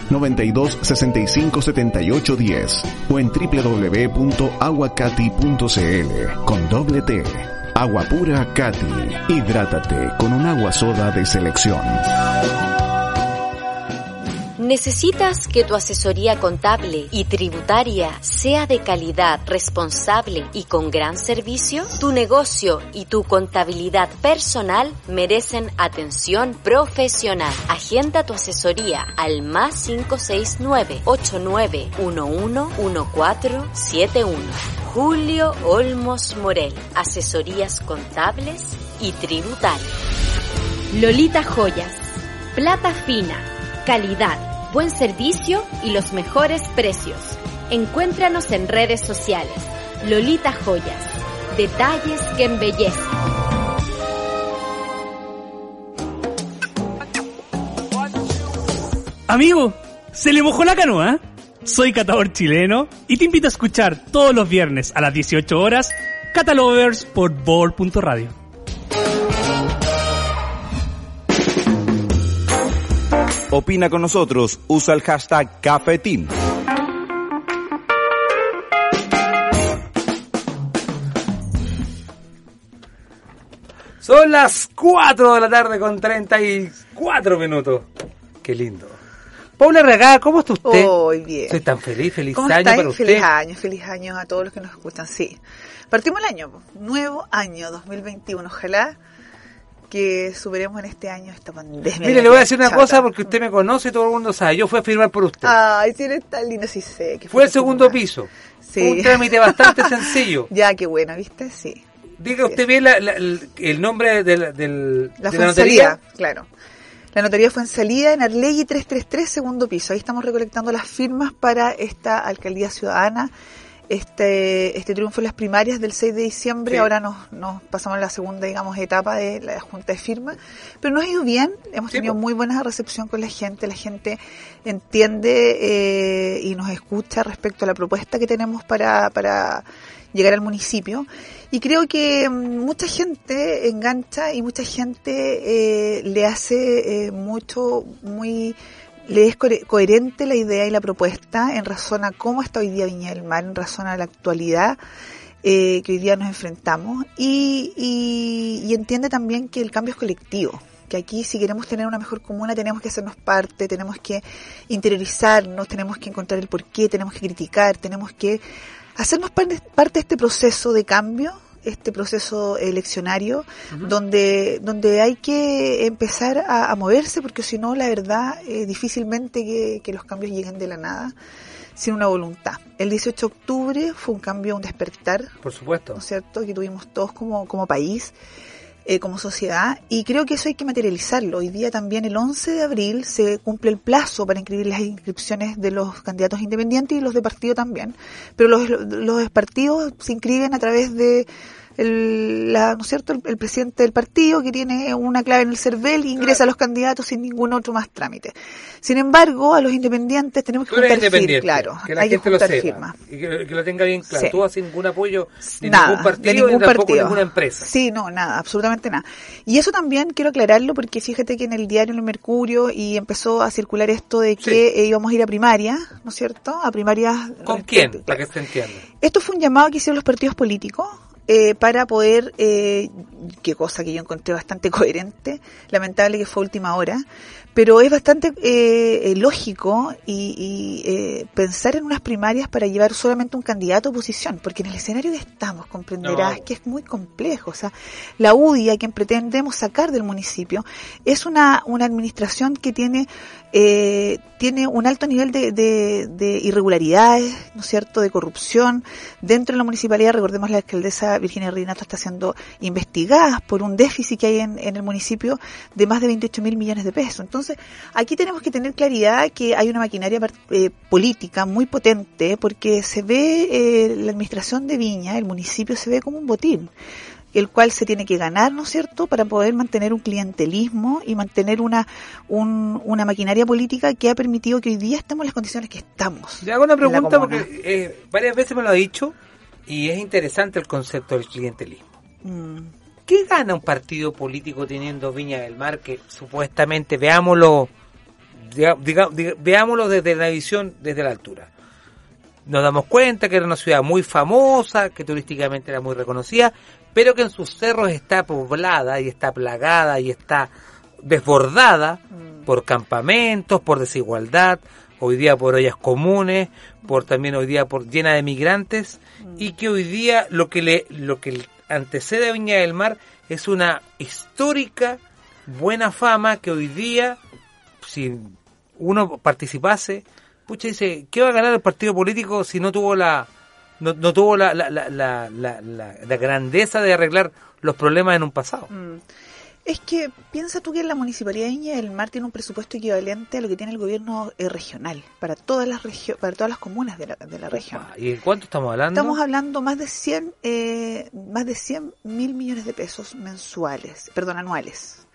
92 65 78 10 o en www.aguacati.cl con doble T. Agua pura Cati. Hidrátate con un agua soda de selección. ¿Necesitas que tu asesoría contable y tributaria sea de calidad, responsable y con gran servicio? Tu negocio y tu contabilidad personal merecen atención profesional. Agenda tu asesoría al más 569-8911-1471. Julio Olmos Morel, asesorías contables y tributarias. Lolita Joyas, plata fina, calidad buen servicio y los mejores precios. Encuéntranos en redes sociales. Lolita Joyas. Detalles que embellecen. Amigo, se le mojó la canoa. Soy catador chileno y te invito a escuchar todos los viernes a las 18 horas Catalovers por Bol.radio. Opina con nosotros, usa el hashtag Cafetín. Son las 4 de la tarde con 34 minutos. Qué lindo. Paula Regada, ¿cómo está usted? Muy bien. Estoy tan feliz, feliz ¿Cómo año estáis? para usted. Feliz año, feliz año a todos los que nos escuchan. Sí. Partimos el año, nuevo año 2021. Ojalá que superemos en este año esta pandemia. Mire, le voy a decir una Chata. cosa porque usted me conoce y todo el mundo sabe. Yo fui a firmar por usted. Ay, si eres tan lindo, sí sé. que Fue el segundo mamá. piso. Sí. Un trámite bastante sencillo. Ya, qué bueno, ¿viste? Sí. Diga usted bien la- la- el, nombre del, del- La de la notaría. claro. La notaría fue en salida en Arlegui 333, segundo piso. Ahí estamos recolectando las firmas para esta alcaldía ciudadana. Este, este triunfo en las primarias del 6 de diciembre, Sí. ahora nos, nos pasamos a la segunda, digamos, etapa de la junta de firmas. Pero nos ha ido bien, hemos Sí, tenido muy buena recepción con la gente, la gente entiende eh, y nos escucha respecto a la propuesta que tenemos para, para llegar al municipio. Y creo que mm, mucha gente engancha y mucha gente eh, le hace eh, mucho, muy, le es cohe- coherente la idea y la propuesta en razón a cómo está hoy día Viña del Mar, en razón a la actualidad eh, que hoy día nos enfrentamos y, y, y entiende también que el cambio es colectivo que aquí si queremos tener una mejor comuna tenemos que hacernos parte, tenemos que interiorizarnos, tenemos que encontrar el porqué, tenemos que criticar, tenemos que hacernos parte de este proceso de cambio, este proceso eleccionario, donde, donde hay que empezar a, a moverse, porque si no, la verdad, eh, difícilmente que, que los cambios lleguen de la nada, sin una voluntad. El 18 de octubre fue un cambio, un despertar, Por supuesto. ¿no es cierto?, que tuvimos todos como, como país, eh, como sociedad, y creo que eso hay que materializarlo. Hoy día también, el 11 de abril, se cumple el plazo para inscribir las inscripciones de los candidatos independientes y los de partido también. Pero los, los partidos se inscriben a través de el, la, ¿no es cierto? El, el presidente del partido que tiene una clave en el CERVEL y ingresa a los candidatos sin ningún otro más trámite. Sin embargo, a los independientes tenemos que juntar firmas, claro, que la hay que gente lo juntar sepa firmas. y que, que lo tenga bien claro. Sí. Tú haces ningún apoyo de nada, ningún partido de ningún ni tampoco partido. ninguna empresa. Sí, no, nada, absolutamente nada. Y eso también quiero aclararlo porque fíjate que en el diario El Mercurio y empezó a circular esto de que eh, íbamos a ir a primaria, ¿no es cierto? A primarias. ¿Con quién? Para que se entienda. Esto fue un llamado que hicieron los partidos políticos eh, para poder, eh, qué cosa que yo encontré bastante coherente, lamentable que fue última hora, pero es bastante eh, eh, lógico y, y, eh, pensar en unas primarias para llevar solamente un candidato a oposición, porque en el escenario que estamos comprenderás No. que es muy complejo. O sea, la UDI, a quien pretendemos sacar del municipio, es una, una administración que tiene, eh, tiene un alto nivel de, de, de irregularidades, ¿no es cierto?, de corrupción. Dentro de la municipalidad, recordemos, la alcaldesa Virginia Rinato está siendo investigada por un déficit que hay en, en el municipio de más de 28 mil millones de pesos. Entonces, aquí tenemos que tener claridad que hay una maquinaria eh, política muy potente porque se ve eh, la administración de Viña, el municipio se ve como un botín el cual se tiene que ganar, ¿no es cierto?, para poder mantener un clientelismo y mantener una, un- una maquinaria política que ha permitido que hoy día estemos en las condiciones que estamos. Le hago una pregunta porque eh, varias veces me lo ha dicho y es interesante el concepto del clientelismo. Mm. ¿Qué gana un partido político teniendo Viña del Mar que supuestamente, veámoslo, diga- diga- diga- veámoslo desde la visión, desde la altura? Nos damos cuenta que era una ciudad muy famosa, que turísticamente era muy reconocida, pero que en sus cerros está poblada y está plagada y está desbordada por campamentos, por desigualdad, hoy día por ollas comunes, por también hoy día por llena de migrantes. Y que hoy día lo que le lo que antecede a Viña del Mar es una histórica buena fama que hoy día si uno participase, pucha dice, ¿qué va a ganar el partido político si no tuvo la no, no tuvo la, la, la, la, grandeza de arreglar los problemas en un pasado? Mm. Es que piensa tú que la Municipalidad de Viña del Mar tiene un presupuesto equivalente a lo que tiene el gobierno eh, regional para todas las regio- para todas las comunas de la, de la región. ¿Y de cuánto estamos hablando? Estamos hablando más de 100 eh, más de 100 mil millones de pesos mensuales, perdón, anuales,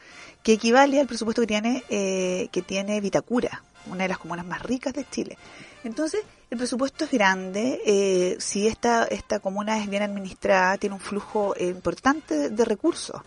que equivale al presupuesto que tiene eh, que tiene Vitacura, una de las comunas más ricas de Chile. Entonces, el presupuesto es grande, eh, si esta, esta comuna es bien administrada, tiene un flujo eh, importante de, de recursos.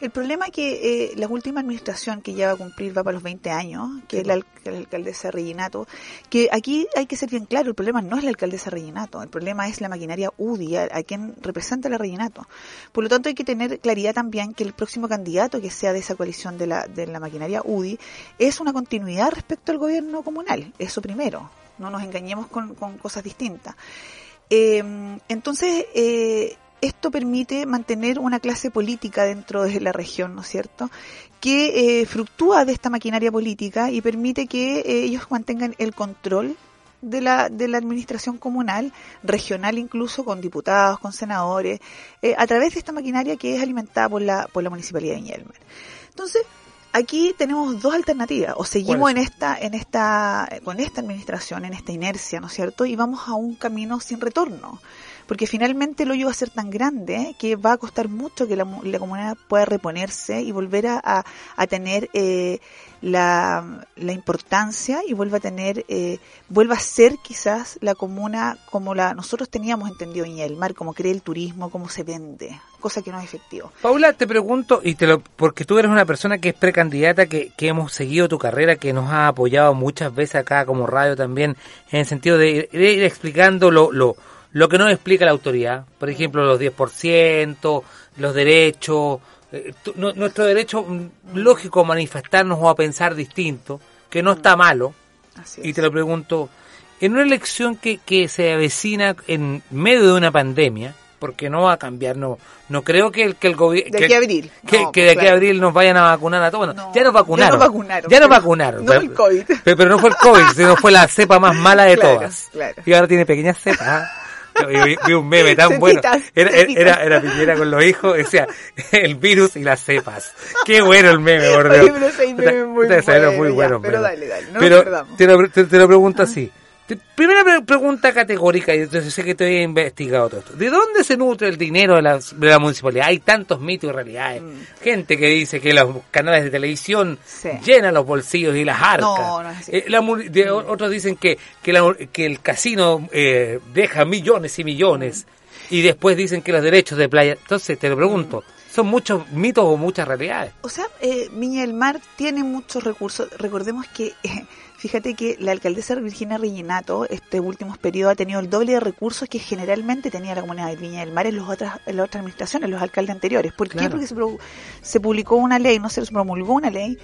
El problema es que eh, la última administración que ya va a cumplir va para los 20 años, que es la, la alcaldesa Reginato, que aquí hay que ser bien claro, el problema no es la alcaldesa Reginato, el problema es la maquinaria UDI, a, a quien representa la Reginato. Por lo tanto, hay que tener claridad también que el próximo candidato que sea de esa coalición de la, de la maquinaria UDI es una continuidad respecto al gobierno comunal, eso primero, no nos engañemos con, con cosas distintas. Eh, entonces, eh, esto permite mantener una clase política dentro de la región, ¿no es cierto? Que eh, fluctúa de esta maquinaria política y permite que eh, ellos mantengan el control de la, de la administración comunal, regional incluso, con diputados, con senadores, eh, a través de esta maquinaria que es alimentada por la, por la Municipalidad de Mar. Entonces, aquí tenemos dos alternativas. O seguimos en esta, en esta, con esta administración, en esta inercia, ¿no es cierto? Y vamos a un camino sin retorno. Porque finalmente el hoyo va a ser tan grande que va a costar mucho que la, la comunidad pueda reponerse y volver a, a- tener eh, la, la importancia y vuelva a tener, eh, vuelva a ser quizás la comuna como la nosotros teníamos entendido Viña del Mar, como cree el turismo, cómo se vende, cosa que no es efectivo. Paula, te pregunto, y te lo, porque tú eres una persona que es precandidata, que, que hemos seguido tu carrera, que nos ha apoyado muchas veces acá como radio también, en el sentido de, de ir explicando lo, lo, lo que no explica la autoridad. Por ejemplo, los 10%, los derechos, eh, nuestro derecho mm, lógico a manifestarnos o a pensar distinto, que no está malo. Así Y te lo pregunto, en una elección que, que se avecina en medio de una pandemia, porque no va a cambiar, no no creo que el, que el gobierno... De aquí a abril. Que, No, que pues, de aquí a abril nos vayan a vacunar a todos. Bueno, ya nos vacunaron. ya nos vacunaron, Ya nos vacunaron. no pero, el COVID. Pero, pero no fue el COVID, sino fue la cepa más mala de Claro, todas. claro. Y ahora tiene pequeñas cepas. vi, vi un meme tan bueno. Era, era, era Piñera con los hijos, decía, el virus y las cepas. Qué bueno el meme, por Dios. Oye, pero ese meme es muy bueno, muy bueno, pero dale, dale, no Pero te lo, te, te lo pregunto así. Primera pre- pregunta categórica, y entonces sé que te he investigado todo esto. ¿De dónde se nutre el dinero de la, de la municipalidad? Hay tantos mitos y realidades. Gente que dice que los canales de televisión Sí. llenan los bolsillos y las arcas. No, no. Eh, la de- otros dicen que, que, la- que el casino eh, deja millones y millones. Y después dicen que los derechos de playa. Entonces te lo pregunto, ¿son muchos mitos o muchas realidades? O sea, eh, Viña del Mar tiene muchos recursos. Recordemos que, eh, fíjate que la alcaldesa Virginia Reginato, este últimos periodos, ha tenido el doble de recursos que generalmente tenía la comunidad de Viña del Mar en, los otras, en las otras administraciones, los alcaldes anteriores. ¿Por qué? Claro. Porque se, publicó una ley, no se promulgó una ley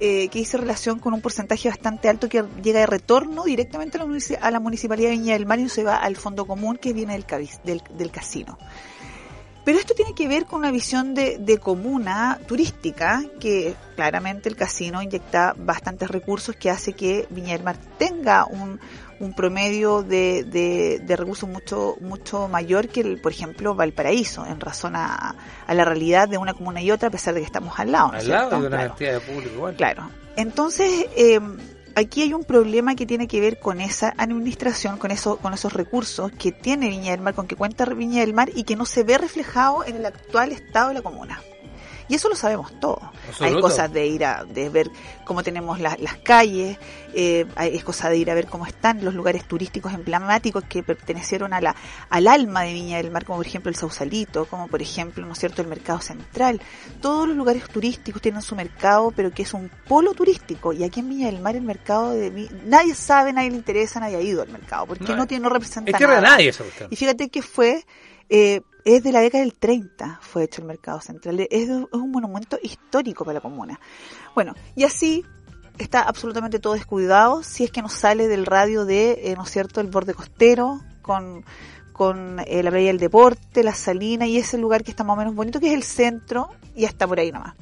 eh, que hizo relación con un porcentaje bastante alto que llega de retorno directamente a la, a la municipalidad de Viña del Mar y se va al fondo común que viene del, del, del casino. Pero esto tiene que ver con una visión de, de comuna turística, que claramente el casino inyecta bastantes recursos que hace que Viña del Mar tenga un, un promedio de, de, de recursos mucho mucho mayor que, el, por ejemplo, Valparaíso, en razón a, a la realidad de una comuna y otra, a pesar de que estamos al lado. ¿no es Al lado de una Claro. entidad de público igual. Claro. Entonces, eh, aquí hay un problema que tiene que ver con esa administración, con, eso, con esos recursos que tiene Viña del Mar, con que cuenta Viña del Mar y que no se ve reflejado en el actual estado de la comuna. Y eso lo sabemos todos. Hay cosas de ir a de ver cómo tenemos la- las calles, eh, hay- es cosa de ir a ver cómo están los lugares turísticos emblemáticos que pertenecieron a la, al alma de Viña del Mar, como por ejemplo el Sausalito, como por ejemplo, ¿no es cierto?, el Mercado Central. Todos los lugares turísticos tienen su mercado, pero que es un polo turístico. Y aquí en Viña del Mar el mercado de nadie sabe, nadie le interesa, nadie ha ido al mercado, porque No, no, tiene, no representa Es tierra de nada. nadie esa cuestión. Y fíjate que fue, eh, es de la década del 30 fue hecho el mercado central. Es, un monumento histórico para la comuna. Bueno, y así está absolutamente todo descuidado si es que nos sale del radio de, eh, ¿no es cierto?, el borde costero con con eh, la playa del deporte, la salina y ese lugar que está más o menos bonito, que es el centro, y hasta por ahí nomás.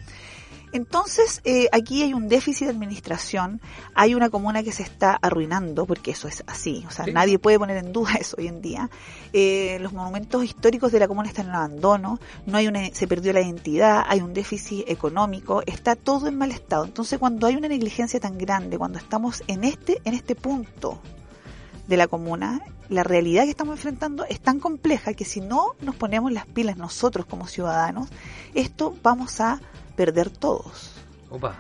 Entonces, eh, aquí hay un déficit de administración, hay una comuna que se está arruinando, porque eso es así, o sea, Sí. nadie puede poner en duda eso hoy en día. Eh, los monumentos históricos de la comuna están en abandono, no hay una, se perdió la identidad, hay un déficit económico, está todo en mal estado. Entonces, cuando hay una negligencia tan grande, cuando estamos en este, en este punto de la comuna, la realidad que estamos enfrentando es tan compleja que si no nos ponemos las pilas nosotros como ciudadanos, esto vamos a perder todos. Opa.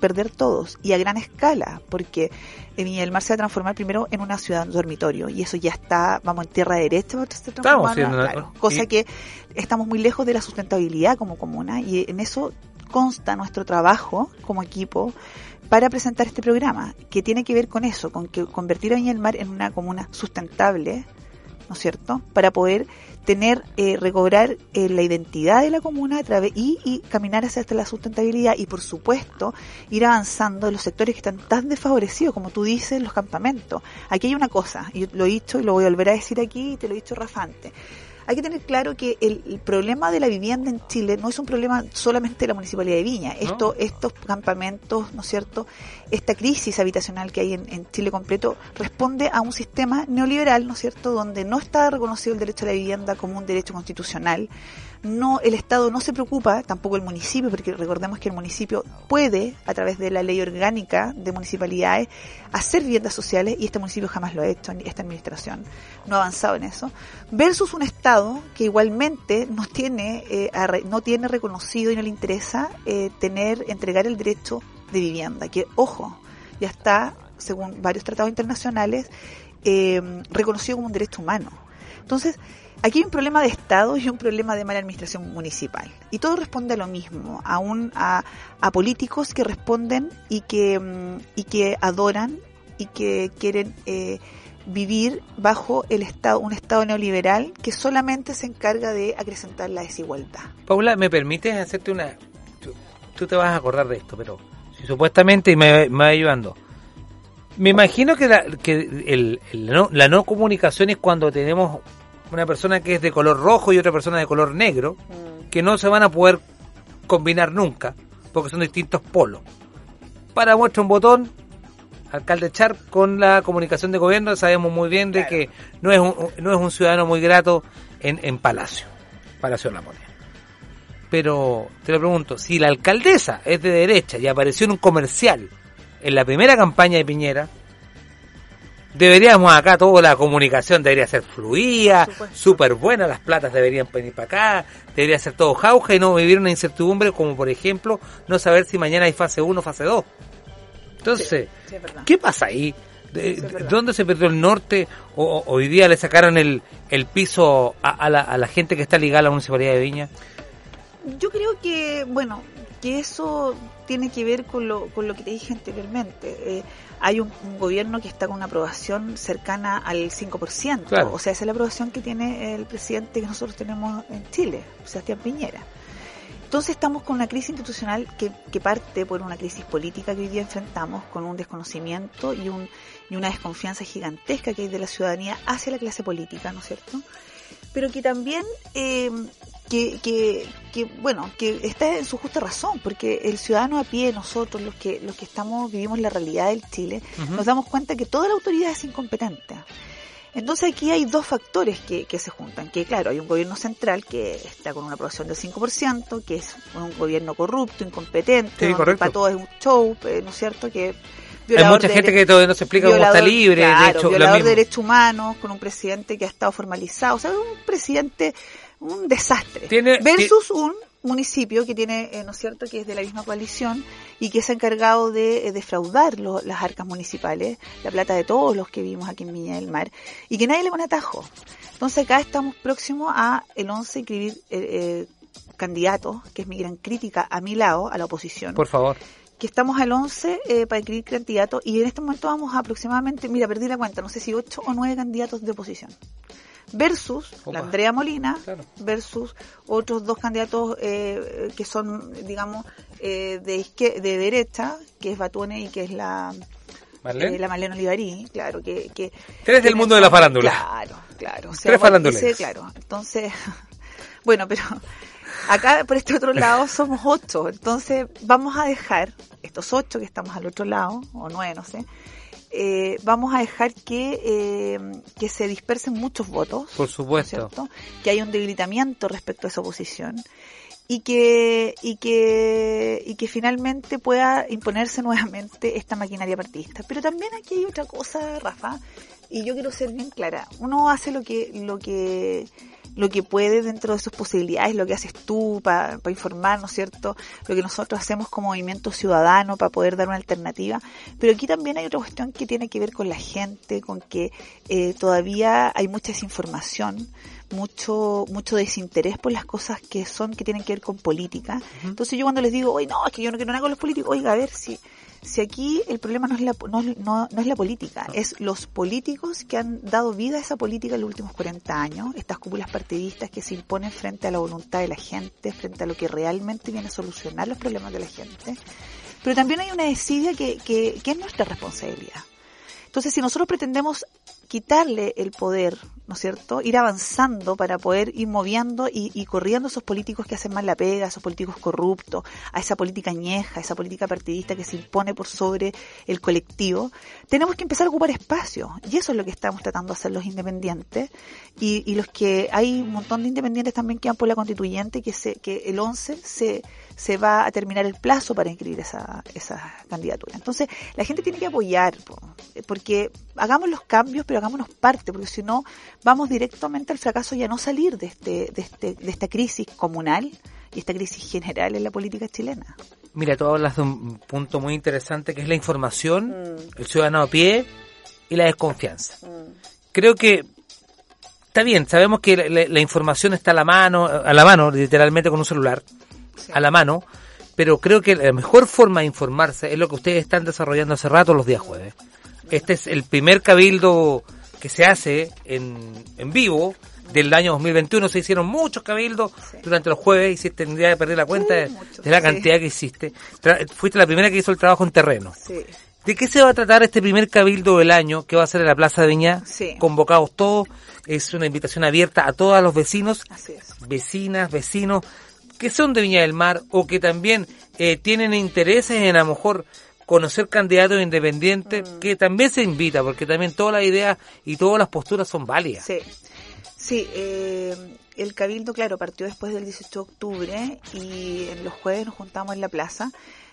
perder todos. Y a gran escala, porque eh, Viña del Mar se va a transformar primero en una ciudad dormitorio y eso ya está, vamos en tierra derecha, Estamos siendo claro, cosa y- que estamos muy lejos de la sustentabilidad como comuna y en eso consta nuestro trabajo como equipo para presentar este programa, que tiene que ver con eso, con que convertir a Viña del Mar en una comuna sustentable, ¿no es cierto? Para poder tener, eh, recobrar eh, la identidad de la comuna y, y caminar hacia la sustentabilidad y por supuesto ir avanzando en los sectores que están tan desfavorecidos, como tú dices, los campamentos. Aquí hay una cosa, y lo he dicho y lo voy a volver a decir aquí, y te lo he dicho Rafa antes. Hay que tener claro que el, el problema de la vivienda en Chile no es un problema solamente de la municipalidad de Viña. Esto, estos campamentos, ¿no es cierto? Esta crisis habitacional que hay en, en Chile completo responde a un sistema neoliberal, ¿no es cierto? Donde no está reconocido el derecho a la vivienda como un derecho constitucional, no el Estado no se preocupa, tampoco el municipio, porque recordemos que el municipio puede, a través de la ley orgánica de municipalidades, hacer viviendas sociales y este municipio jamás lo ha hecho, esta administración no ha avanzado en eso, versus un Estado que igualmente no tiene, eh, no tiene reconocido y no le interesa eh, tener, entregar el derecho de vivienda, que ojo, ya está, según varios tratados internacionales, eh, reconocido como un derecho humano. Entonces, aquí hay un problema de Estado y un problema de mala administración municipal. Y todo responde a lo mismo, a, a, a políticos que responden y que, mm, y que adoran y que quieren eh, vivir bajo el estado, un Estado neoliberal que solamente se encarga de acrecentar la desigualdad. Paula, ¿me permites hacerte una... Tú, tú te vas a acordar de esto, pero si supuestamente me, me va ayudando. Me imagino que, la no comunicación es cuando tenemos una persona que es de color rojo y otra persona de color negro, que no se van a poder combinar nunca, porque son distintos polos. Para muestra un botón, alcalde Char, con la comunicación de gobierno sabemos muy bien de que no es un, no es un ciudadano muy grato en, en Palacio, Palacio de la Moneda. Pero te lo pregunto, si la alcaldesa es de derecha y apareció en un comercial en la primera campaña de Piñera, deberíamos acá toda la comunicación debería ser fluida, súper buena, las platas deberían venir para acá, debería ser todo jauja y no vivir una incertidumbre como por ejemplo no saber si mañana hay fase 1 o fase 2. Entonces, Sí. ¿qué pasa ahí? ¿De- Sí. ¿Dónde se perdió el norte? O, o- hoy día le sacaron el, el piso a, a la, a la gente que está ligada a la municipalidad de Viña. Yo creo que, bueno, que eso tiene que ver con lo, con lo que te dije anteriormente. Eh, hay un, un gobierno que está con una aprobación cercana al 5%. Claro. O sea, esa es la aprobación que tiene el presidente que nosotros tenemos en Chile, Sebastián Piñera. Entonces estamos con una crisis institucional que, que parte por una crisis política que hoy día enfrentamos con un desconocimiento y, un, y una desconfianza gigantesca que hay de la ciudadanía hacia la clase política, ¿no es cierto? Pero que también, eh, que, que, que, bueno, que está en su justa razón, porque el ciudadano a pie, nosotros, los que, los que estamos, vivimos la realidad del Chile, nos damos cuenta que toda la autoridad es incompetente. Entonces aquí hay dos factores que, que se juntan, que claro, hay un gobierno central que está con una aprobación del 5%, que es un gobierno corrupto, incompetente, Sí, donde para todo es un show, eh, ¿no es cierto? Que Hay mucha de gente que todavía no se explica cómo está violador- libre, de claro, hecho, lo violador de derechos humanos, con un presidente que ha estado formalizado, o sea, un presidente, un desastre. Tiene- Versus un municipio que tiene, eh, ¿no es cierto?, que es de la misma coalición y que se ha encargado de eh, defraudar lo- las arcas municipales, la plata de todos los que vivimos aquí en Viña del Mar, y que nadie le pone atajo. Entonces acá estamos próximos a el 11 inscribir eh, eh, candidatos, que es mi gran crítica a mi lado, a la oposición Por favor. que estamos al 11 eh, para inscribir candidatos y en este momento vamos a aproximadamente, mira, perdí la cuenta, no sé si 8 o 9 candidatos de oposición. Versus Opa. la Andrea Molina, Claro. versus otros dos candidatos eh, que son, digamos, eh, de, izquier- de derecha, que es Batuone y que es la, ¿Marlene? eh, la Marlene Olivarí, claro, que... que Tres del mundo de la farándula. Claro, claro. O sea, Tres claro, entonces, bueno, pero acá por este otro lado somos ocho, entonces vamos a dejar estos ocho que estamos al otro lado, o nueve, no sé, eh, vamos a dejar que, eh, que se dispersen muchos votos, Por supuesto. que haya un debilitamiento respecto a esa oposición y que y que y que finalmente pueda imponerse nuevamente esta maquinaria partidista. Pero también aquí hay otra cosa, Rafa, y yo quiero ser bien clara. Uno hace lo que lo que lo que puede dentro de sus posibilidades, lo que haces tú para informar, ¿no es cierto? Lo que nosotros hacemos como movimiento ciudadano para poder dar una alternativa. Pero aquí también hay otra cuestión que tiene que ver con la gente, con que eh, todavía hay mucha desinformación, mucho mucho desinterés por las cosas que son que tienen que ver con política. Entonces yo cuando les digo, oye, no, es que yo no quiero nada con los políticos, oiga, a ver si si aquí el problema no es la no, no, no es la política, es los políticos que han dado vida a esa política en los últimos 40 años, estas cúpulas partidistas que se imponen frente a la voluntad de la gente, frente a lo que realmente viene a solucionar los problemas de la gente. Pero también hay una desidia que, que, que es nuestra responsabilidad. Entonces, si nosotros pretendemos quitarle el poder, ¿no es cierto? Ir avanzando para poder ir moviendo y, y corriendo a esos políticos que hacen mal la pega, a esos políticos corruptos, a esa política añeja, a esa política partidista que se impone por sobre el colectivo, tenemos que empezar a ocupar espacio. Y eso es lo que estamos tratando de hacer los independientes. Y, y los que hay un montón de independientes también que van por la constituyente, que, se, que el 11 se se va a terminar el plazo para inscribir esa, esa candidatura. Entonces, la gente tiene que apoyar, po, porque hagamos los cambios, pero hagámonos parte, porque si no, vamos directamente al fracaso y a no salir de, este, de, este, de esta crisis comunal y esta crisis general en la política chilena. Mira, tú hablas de un punto muy interesante que es la información, el ciudadano a pie y la desconfianza. Creo que está bien, sabemos que la, la- la información está a la mano, a la mano, literalmente con un celular, a la mano, pero creo que la mejor forma de informarse es lo que ustedes están desarrollando hace rato los días jueves. Este es el primer cabildo que se hace en, en vivo del año 2021. Se hicieron muchos cabildos durante los jueves y se tendría que perder la cuenta de, de la sí. cantidad que hiciste. Tra- fuiste la primera que hizo el trabajo en terreno. Sí. ¿De qué se va a tratar este primer cabildo del año que va a ser en la Plaza de Viña? Convocados todos, es una invitación abierta a todos los vecinos, Así es. vecinas, vecinos que son de Viña del Mar o que también eh, tienen intereses en a lo mejor conocer candidatos independientes, Mm. que también se invita, porque también todas las ideas y todas las posturas son válidas. Sí, sí eh, el cabildo, claro, partió después del 18 de octubre y en los jueves nos juntamos en la plaza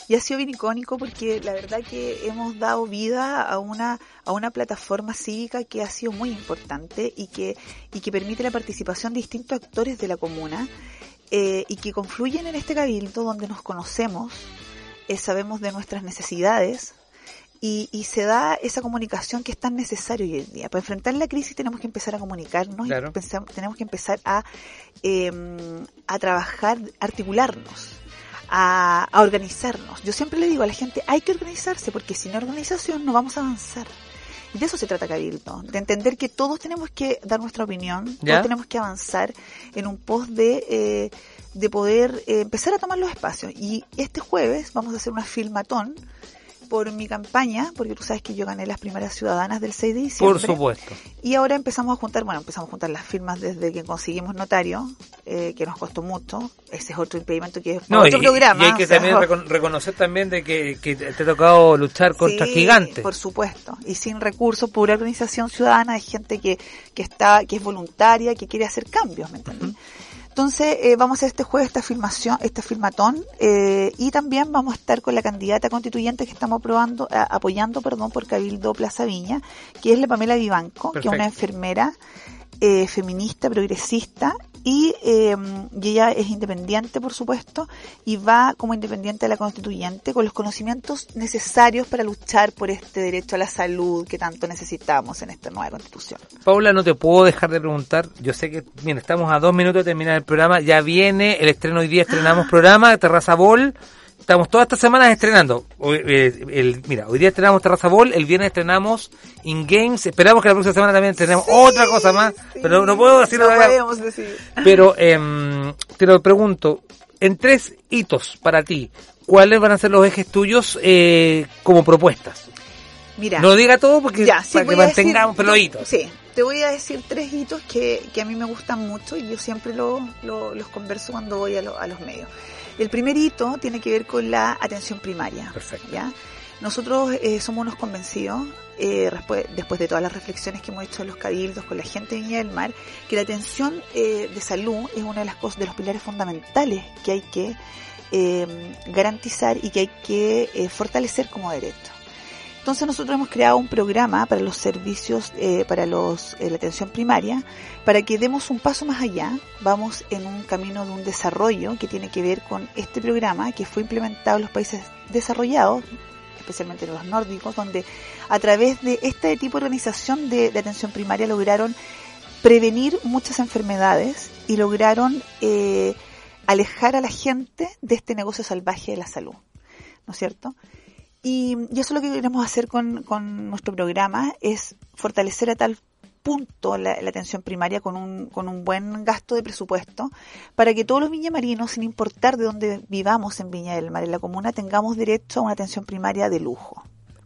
y ha sido bien icónico porque la verdad que hemos dado vida a una a una plataforma cívica que ha sido muy importante y que y que permite la participación de distintos actores de la comuna eh, y que confluyen en este cabildo donde nos conocemos, eh, sabemos de nuestras necesidades, y, y se da esa comunicación que es tan necesaria hoy en día. Para enfrentar la crisis tenemos que empezar a comunicarnos Claro. y pensar- tenemos que empezar a, eh, a trabajar, articularnos, a, a organizarnos. Yo siempre le digo a la gente, hay que organizarse porque sin organización no vamos a avanzar. Y de eso se trata Cabildo, de entender que todos tenemos que dar nuestra opinión, ¿Ya? todos tenemos que avanzar en un pos de, eh, de poder eh, empezar a tomar los espacios. Y este jueves vamos a hacer una filmatón por mi campaña, porque tú sabes que yo gané las primeras ciudadanas del 6 de diciembre. Por supuesto. Y ahora empezamos a juntar, bueno, empezamos a juntar las firmas desde que conseguimos notario, eh, que nos costó mucho. Ese es otro impedimento que es No, otro y, programa. y hay que sea, también recon- reconocer también de que, que te ha tocado luchar contra Sí, gigantes. Por supuesto. Y sin recursos, pura organización ciudadana, hay gente que, que está, que es voluntaria, que quiere hacer cambios, ¿me entiendes? Entonces, eh, vamos a hacer este jueves esta filmación, esta filmatón, eh, y también vamos a estar con la candidata constituyente que estamos aprobando, a- apoyando, perdón, por Cabildo Plaza Viña, que es la Pamela Vivanco, que es una enfermera eh, feminista, progresista, y, eh, y ella es independiente, por supuesto, y va como independiente de la constituyente con los conocimientos necesarios para luchar por este derecho a la salud que tanto necesitamos en esta nueva constitución. Paula, no te puedo dejar de preguntar. Yo sé que, bien, estamos a dos minutos de terminar el programa. Ya viene el estreno hoy día, estrenamos programa, Terraza Ball. Estamos todas estas semanas estrenando. Hoy, eh, el, mira, hoy día estrenamos Terraza Ball, el viernes estrenamos In Games. Esperamos que la próxima semana también estrenemos otra cosa más, pero no puedo decirlo No podemos decir. Pero em, te lo pregunto, en tres hitos para ti, ¿cuáles van a ser los ejes tuyos eh, como propuestas? Mira. No diga todo porque Ya, sí, para que decir- mantengamos, pero los hitos. Sí, te voy a decir tres hitos que, que a mí me gustan mucho y yo siempre lo- lo- los converso cuando voy a, lo- a los medios. El primer hito tiene que ver con la atención primaria. Perfecto. ¿ya? Nosotros eh, somos unos convencidos, eh, después, de todas las reflexiones que hemos hecho en los cabildos con la gente de Viña del Mar, que la atención eh, de salud es una de las cosas, de los pilares fundamentales que hay que eh, garantizar y que hay que eh, fortalecer como derecho. Entonces nosotros hemos creado un programa para los servicios, eh, para los, eh, la atención primaria, para que demos un paso más allá. Vamos en un camino de un desarrollo que tiene que ver con este programa que fue implementado en los países desarrollados, especialmente en los nórdicos, donde a través de este tipo de organización de, de atención primaria lograron prevenir muchas enfermedades y lograron eh, alejar a la gente de este negocio salvaje de la salud. ¿No es cierto? Y, y eso es lo que queremos hacer con, con nuestro programa, es fortalecer a tal punto la, la atención primaria con un, con un buen gasto de presupuesto para que todos los viñamarinos, sin importar de dónde vivamos en Viña del Mar, en la comuna, tengamos derecho a una atención primaria de lujo.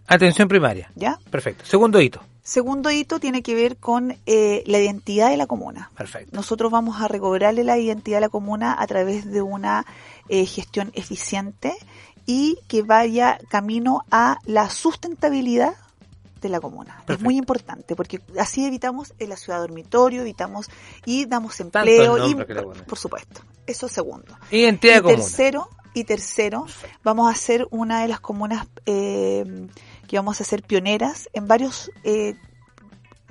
Atención primaria. ¿Ya? Perfecto. Segundo hito. Segundo hito tiene que ver con eh, la identidad de la comuna. Perfecto. Nosotros vamos a recobrarle la identidad a la comuna a través de una eh, gestión eficiente y que vaya camino a la sustentabilidad de la comuna. Es muy importante porque así evitamos la ciudad dormitorio, evitamos y damos empleo y por supuesto. Eso segundo. Y comuna. tercero y tercero vamos a ser una de las comunas eh, que vamos a ser pioneras en varios eh,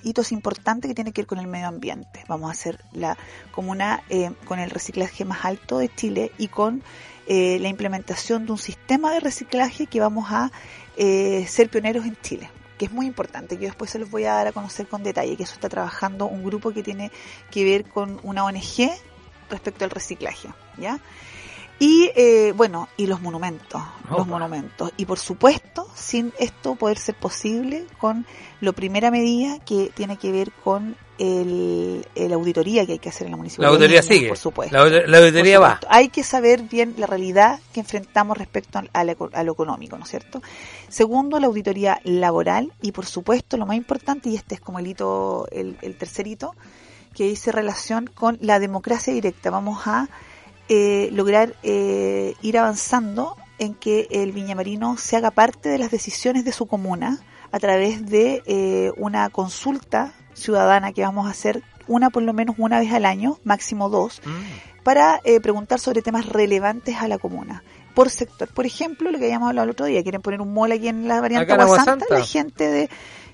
hitos importantes que tienen que ver con el medio ambiente. Vamos a ser la comuna eh, con el reciclaje más alto de Chile y con eh, la implementación de un sistema de reciclaje que vamos a eh, ser pioneros en Chile que es muy importante, yo después se los voy a dar a conocer con detalle, que eso está trabajando un grupo que tiene que ver con una ONG respecto al reciclaje, ¿ya? Y eh, bueno, y los monumentos, los monumentos. Y por supuesto, sin esto poder ser posible con la primera medida que tiene que ver con el, el auditoría que hay que hacer en la La municipalidad. auditoría de Viña, sigue. Por supuesto. La, aud- la auditoría Por va. Hay que saber bien la realidad que enfrentamos respecto a, la a lo económico, ¿no es cierto? Segundo, la auditoría laboral y por supuesto lo más importante, y este es como el hito, el, el tercer hito, que dice relación con la democracia directa. Vamos a eh, lograr eh, ir avanzando en que el viñamarino se haga parte de las decisiones de su comuna a través de eh, una consulta ciudadana que vamos a hacer una por lo menos una vez al año, máximo dos, para eh, preguntar sobre temas relevantes a la comuna por sector. Por ejemplo, lo que habíamos hablado el otro día, quieren poner un mall aquí en la variante Aguasanta, Santa. la gente de,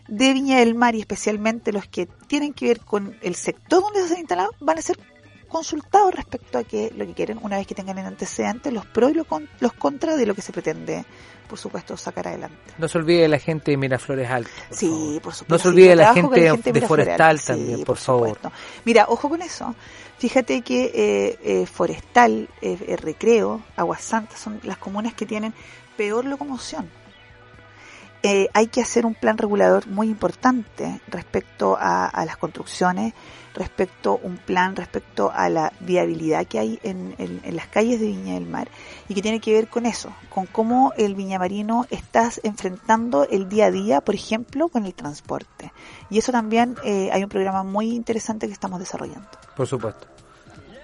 de Viña del Mar y especialmente los que tienen que ver con el sector donde se han instalado van a ser consultados respecto a que lo que quieren una vez que tengan el antecedente, los pros y los, con- los contras de lo que se pretende, por supuesto, sacar adelante. No se olvide de la gente de Miraflores Alto. por Sí, favor. por supuesto. No se olvide de la gente, de Forestal Alto, sí, también, por, favor. Mira, ojo con eso. Fíjate que eh, eh, Forestal, eh, eh, Recreo, Aguas Santas son las comunas que tienen peor locomoción. Eh, hay que hacer un plan regulador muy importante respecto a, a las construcciones, respecto un plan respecto a la viabilidad que hay en, las calles de Viña del Mar y que tiene que ver con eso, con cómo el viñamarino está enfrentando el día a día, por ejemplo, con el transporte. Y eso también eh, hay un programa muy interesante que estamos desarrollando. Por supuesto.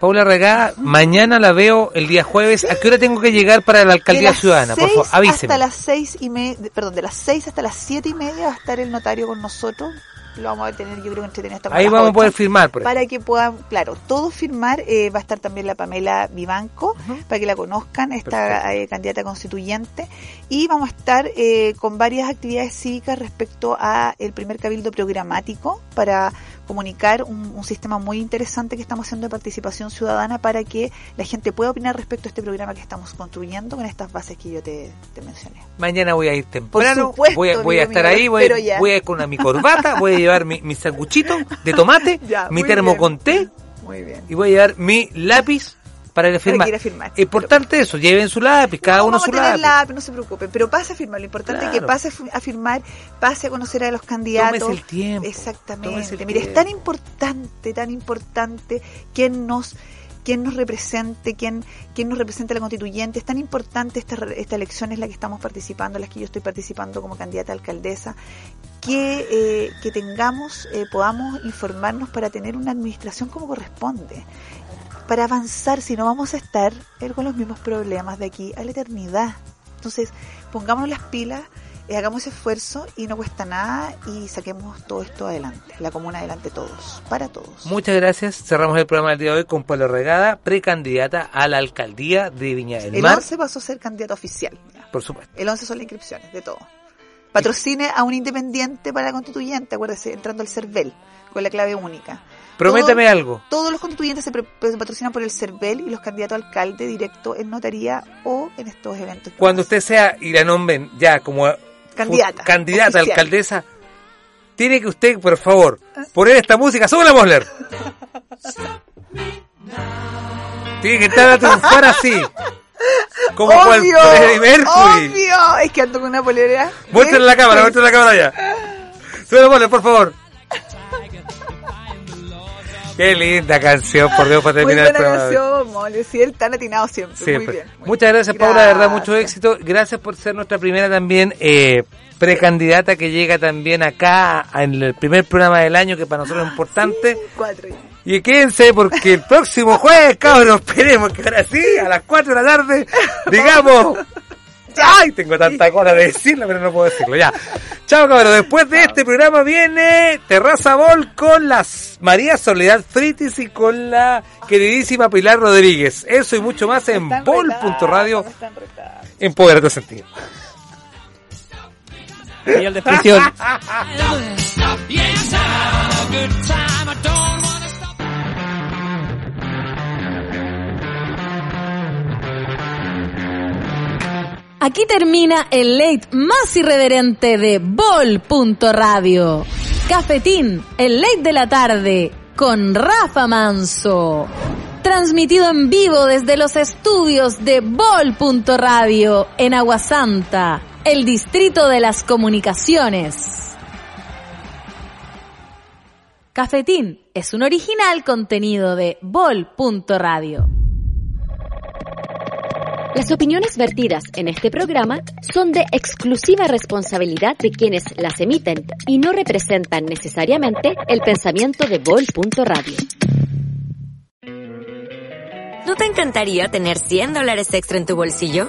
Paula Regada, mañana la veo el día jueves. ¿A qué hora tengo que llegar para la alcaldía ciudadana? Por favor, avíseme. Hasta las seis y media, perdón, de las seis hasta las siete y media va a estar el notario con nosotros. Lo vamos a tener, yo creo, entretenido hasta Ahí vamos a poder firmar, por Para que puedan, claro, todos firmar. eh, va a estar también la Pamela Vivanco, para que la conozcan, esta eh, candidata constituyente. Y vamos a estar eh, con varias actividades cívicas respecto a el primer cabildo programático para comunicar un, un sistema muy interesante que estamos haciendo de participación ciudadana para que la gente pueda opinar respecto a este programa que estamos construyendo con estas bases que yo te, te mencioné. Mañana voy a ir temprano. supuesto, voy a, voy a estar ahí. Voy, voy a ir con una, mi corbata. Voy a llevar mi, mi sanguchito de tomate. Ya, mi termo bien. con té. Muy bien. Y voy a llevar mi lápiz para ir a firmar. Importante eso. Lleven su lápiz. Cada No, uno vamos su a tener lápiz. lápiz, no se preocupe, pero pase a firmar. Lo importante es que pase a fi- a firmar, pase a conocer a los candidatos. Tómese el tiempo. Exactamente. el Mire, es tan importante, tan importante quién nos quién nos represente, quién, quién nos representa la constituyente. Es tan importante esta, esta elección en la que estamos participando, en la que yo estoy participando como candidata a alcaldesa, que, eh, que tengamos, eh, podamos informarnos para tener una administración como corresponde para avanzar, si no vamos a estar eh, con los mismos problemas de aquí a la eternidad. Entonces, pongámonos las pilas, eh, hagamos esfuerzo y no cuesta nada y saquemos todo esto adelante, la comuna adelante todos, para todos. Muchas gracias. Cerramos el programa del día de hoy con Paula Regada, precandidata a la alcaldía de Viña del El Mar. 11 pasó a ser candidato oficial. Por supuesto. El 11 son las inscripciones, de todo. Patrocine a un independiente para la constituyente, acuérdese, entrando al CERVEL, con la clave única. Prométame Todos- algo. Todos los constituyentes se, pre- se patrocinan por el CERVEL y los candidatos a alcalde directo en notaría o en estos eventos. Cuando usted sea y la nombren ya como Candidata, candidata oficial. alcaldesa, tiene que usted, por favor, poner esta música. ¡Súbela, Mosler! Tiene que estar a triunfar así. Como obvio, Mercury. obvio, es que ando con una polera. Muéstrale la cámara, muéstrale la cámara ya. Súbela, Mosler, por favor. Qué linda canción, por Dios, para Muy terminar el buena canción, Mole, sí, él tan atinado siempre, Siempre. muy bien. muy Muchas gracias, Paula, de verdad, mucho éxito. Gracias por ser nuestra primera también eh, precandidata que llega también acá en el primer programa del año, que para nosotros es importante. Cuatro. Y quédense porque el próximo jueves, cabros, esperemos que ahora sí, a las 4 de la tarde, digamos. ¡Ay! Tengo tanta cosa de decirlo, pero no puedo decirlo. Ya. Chao, cabros. Después de este programa viene Terraza Bol con las María Soledad Fritis y con la queridísima Pilar Rodríguez. Eso y mucho más en bol.radio. Empodera tu sentido. Señal de Aquí termina el late más irreverente de Bol.radio. Cafetín, el late de la tarde, con Rafa Manso. Transmitido en vivo desde los estudios de Bol.radio en Aguasanta, el distrito de las comunicaciones. Cafetín es un original contenido de Bol.radio. Las opiniones vertidas en este programa son de exclusiva responsabilidad de quienes las emiten y no representan necesariamente el pensamiento de Bol.radio. ¿No te encantaría tener 100 dólares extra en tu bolsillo?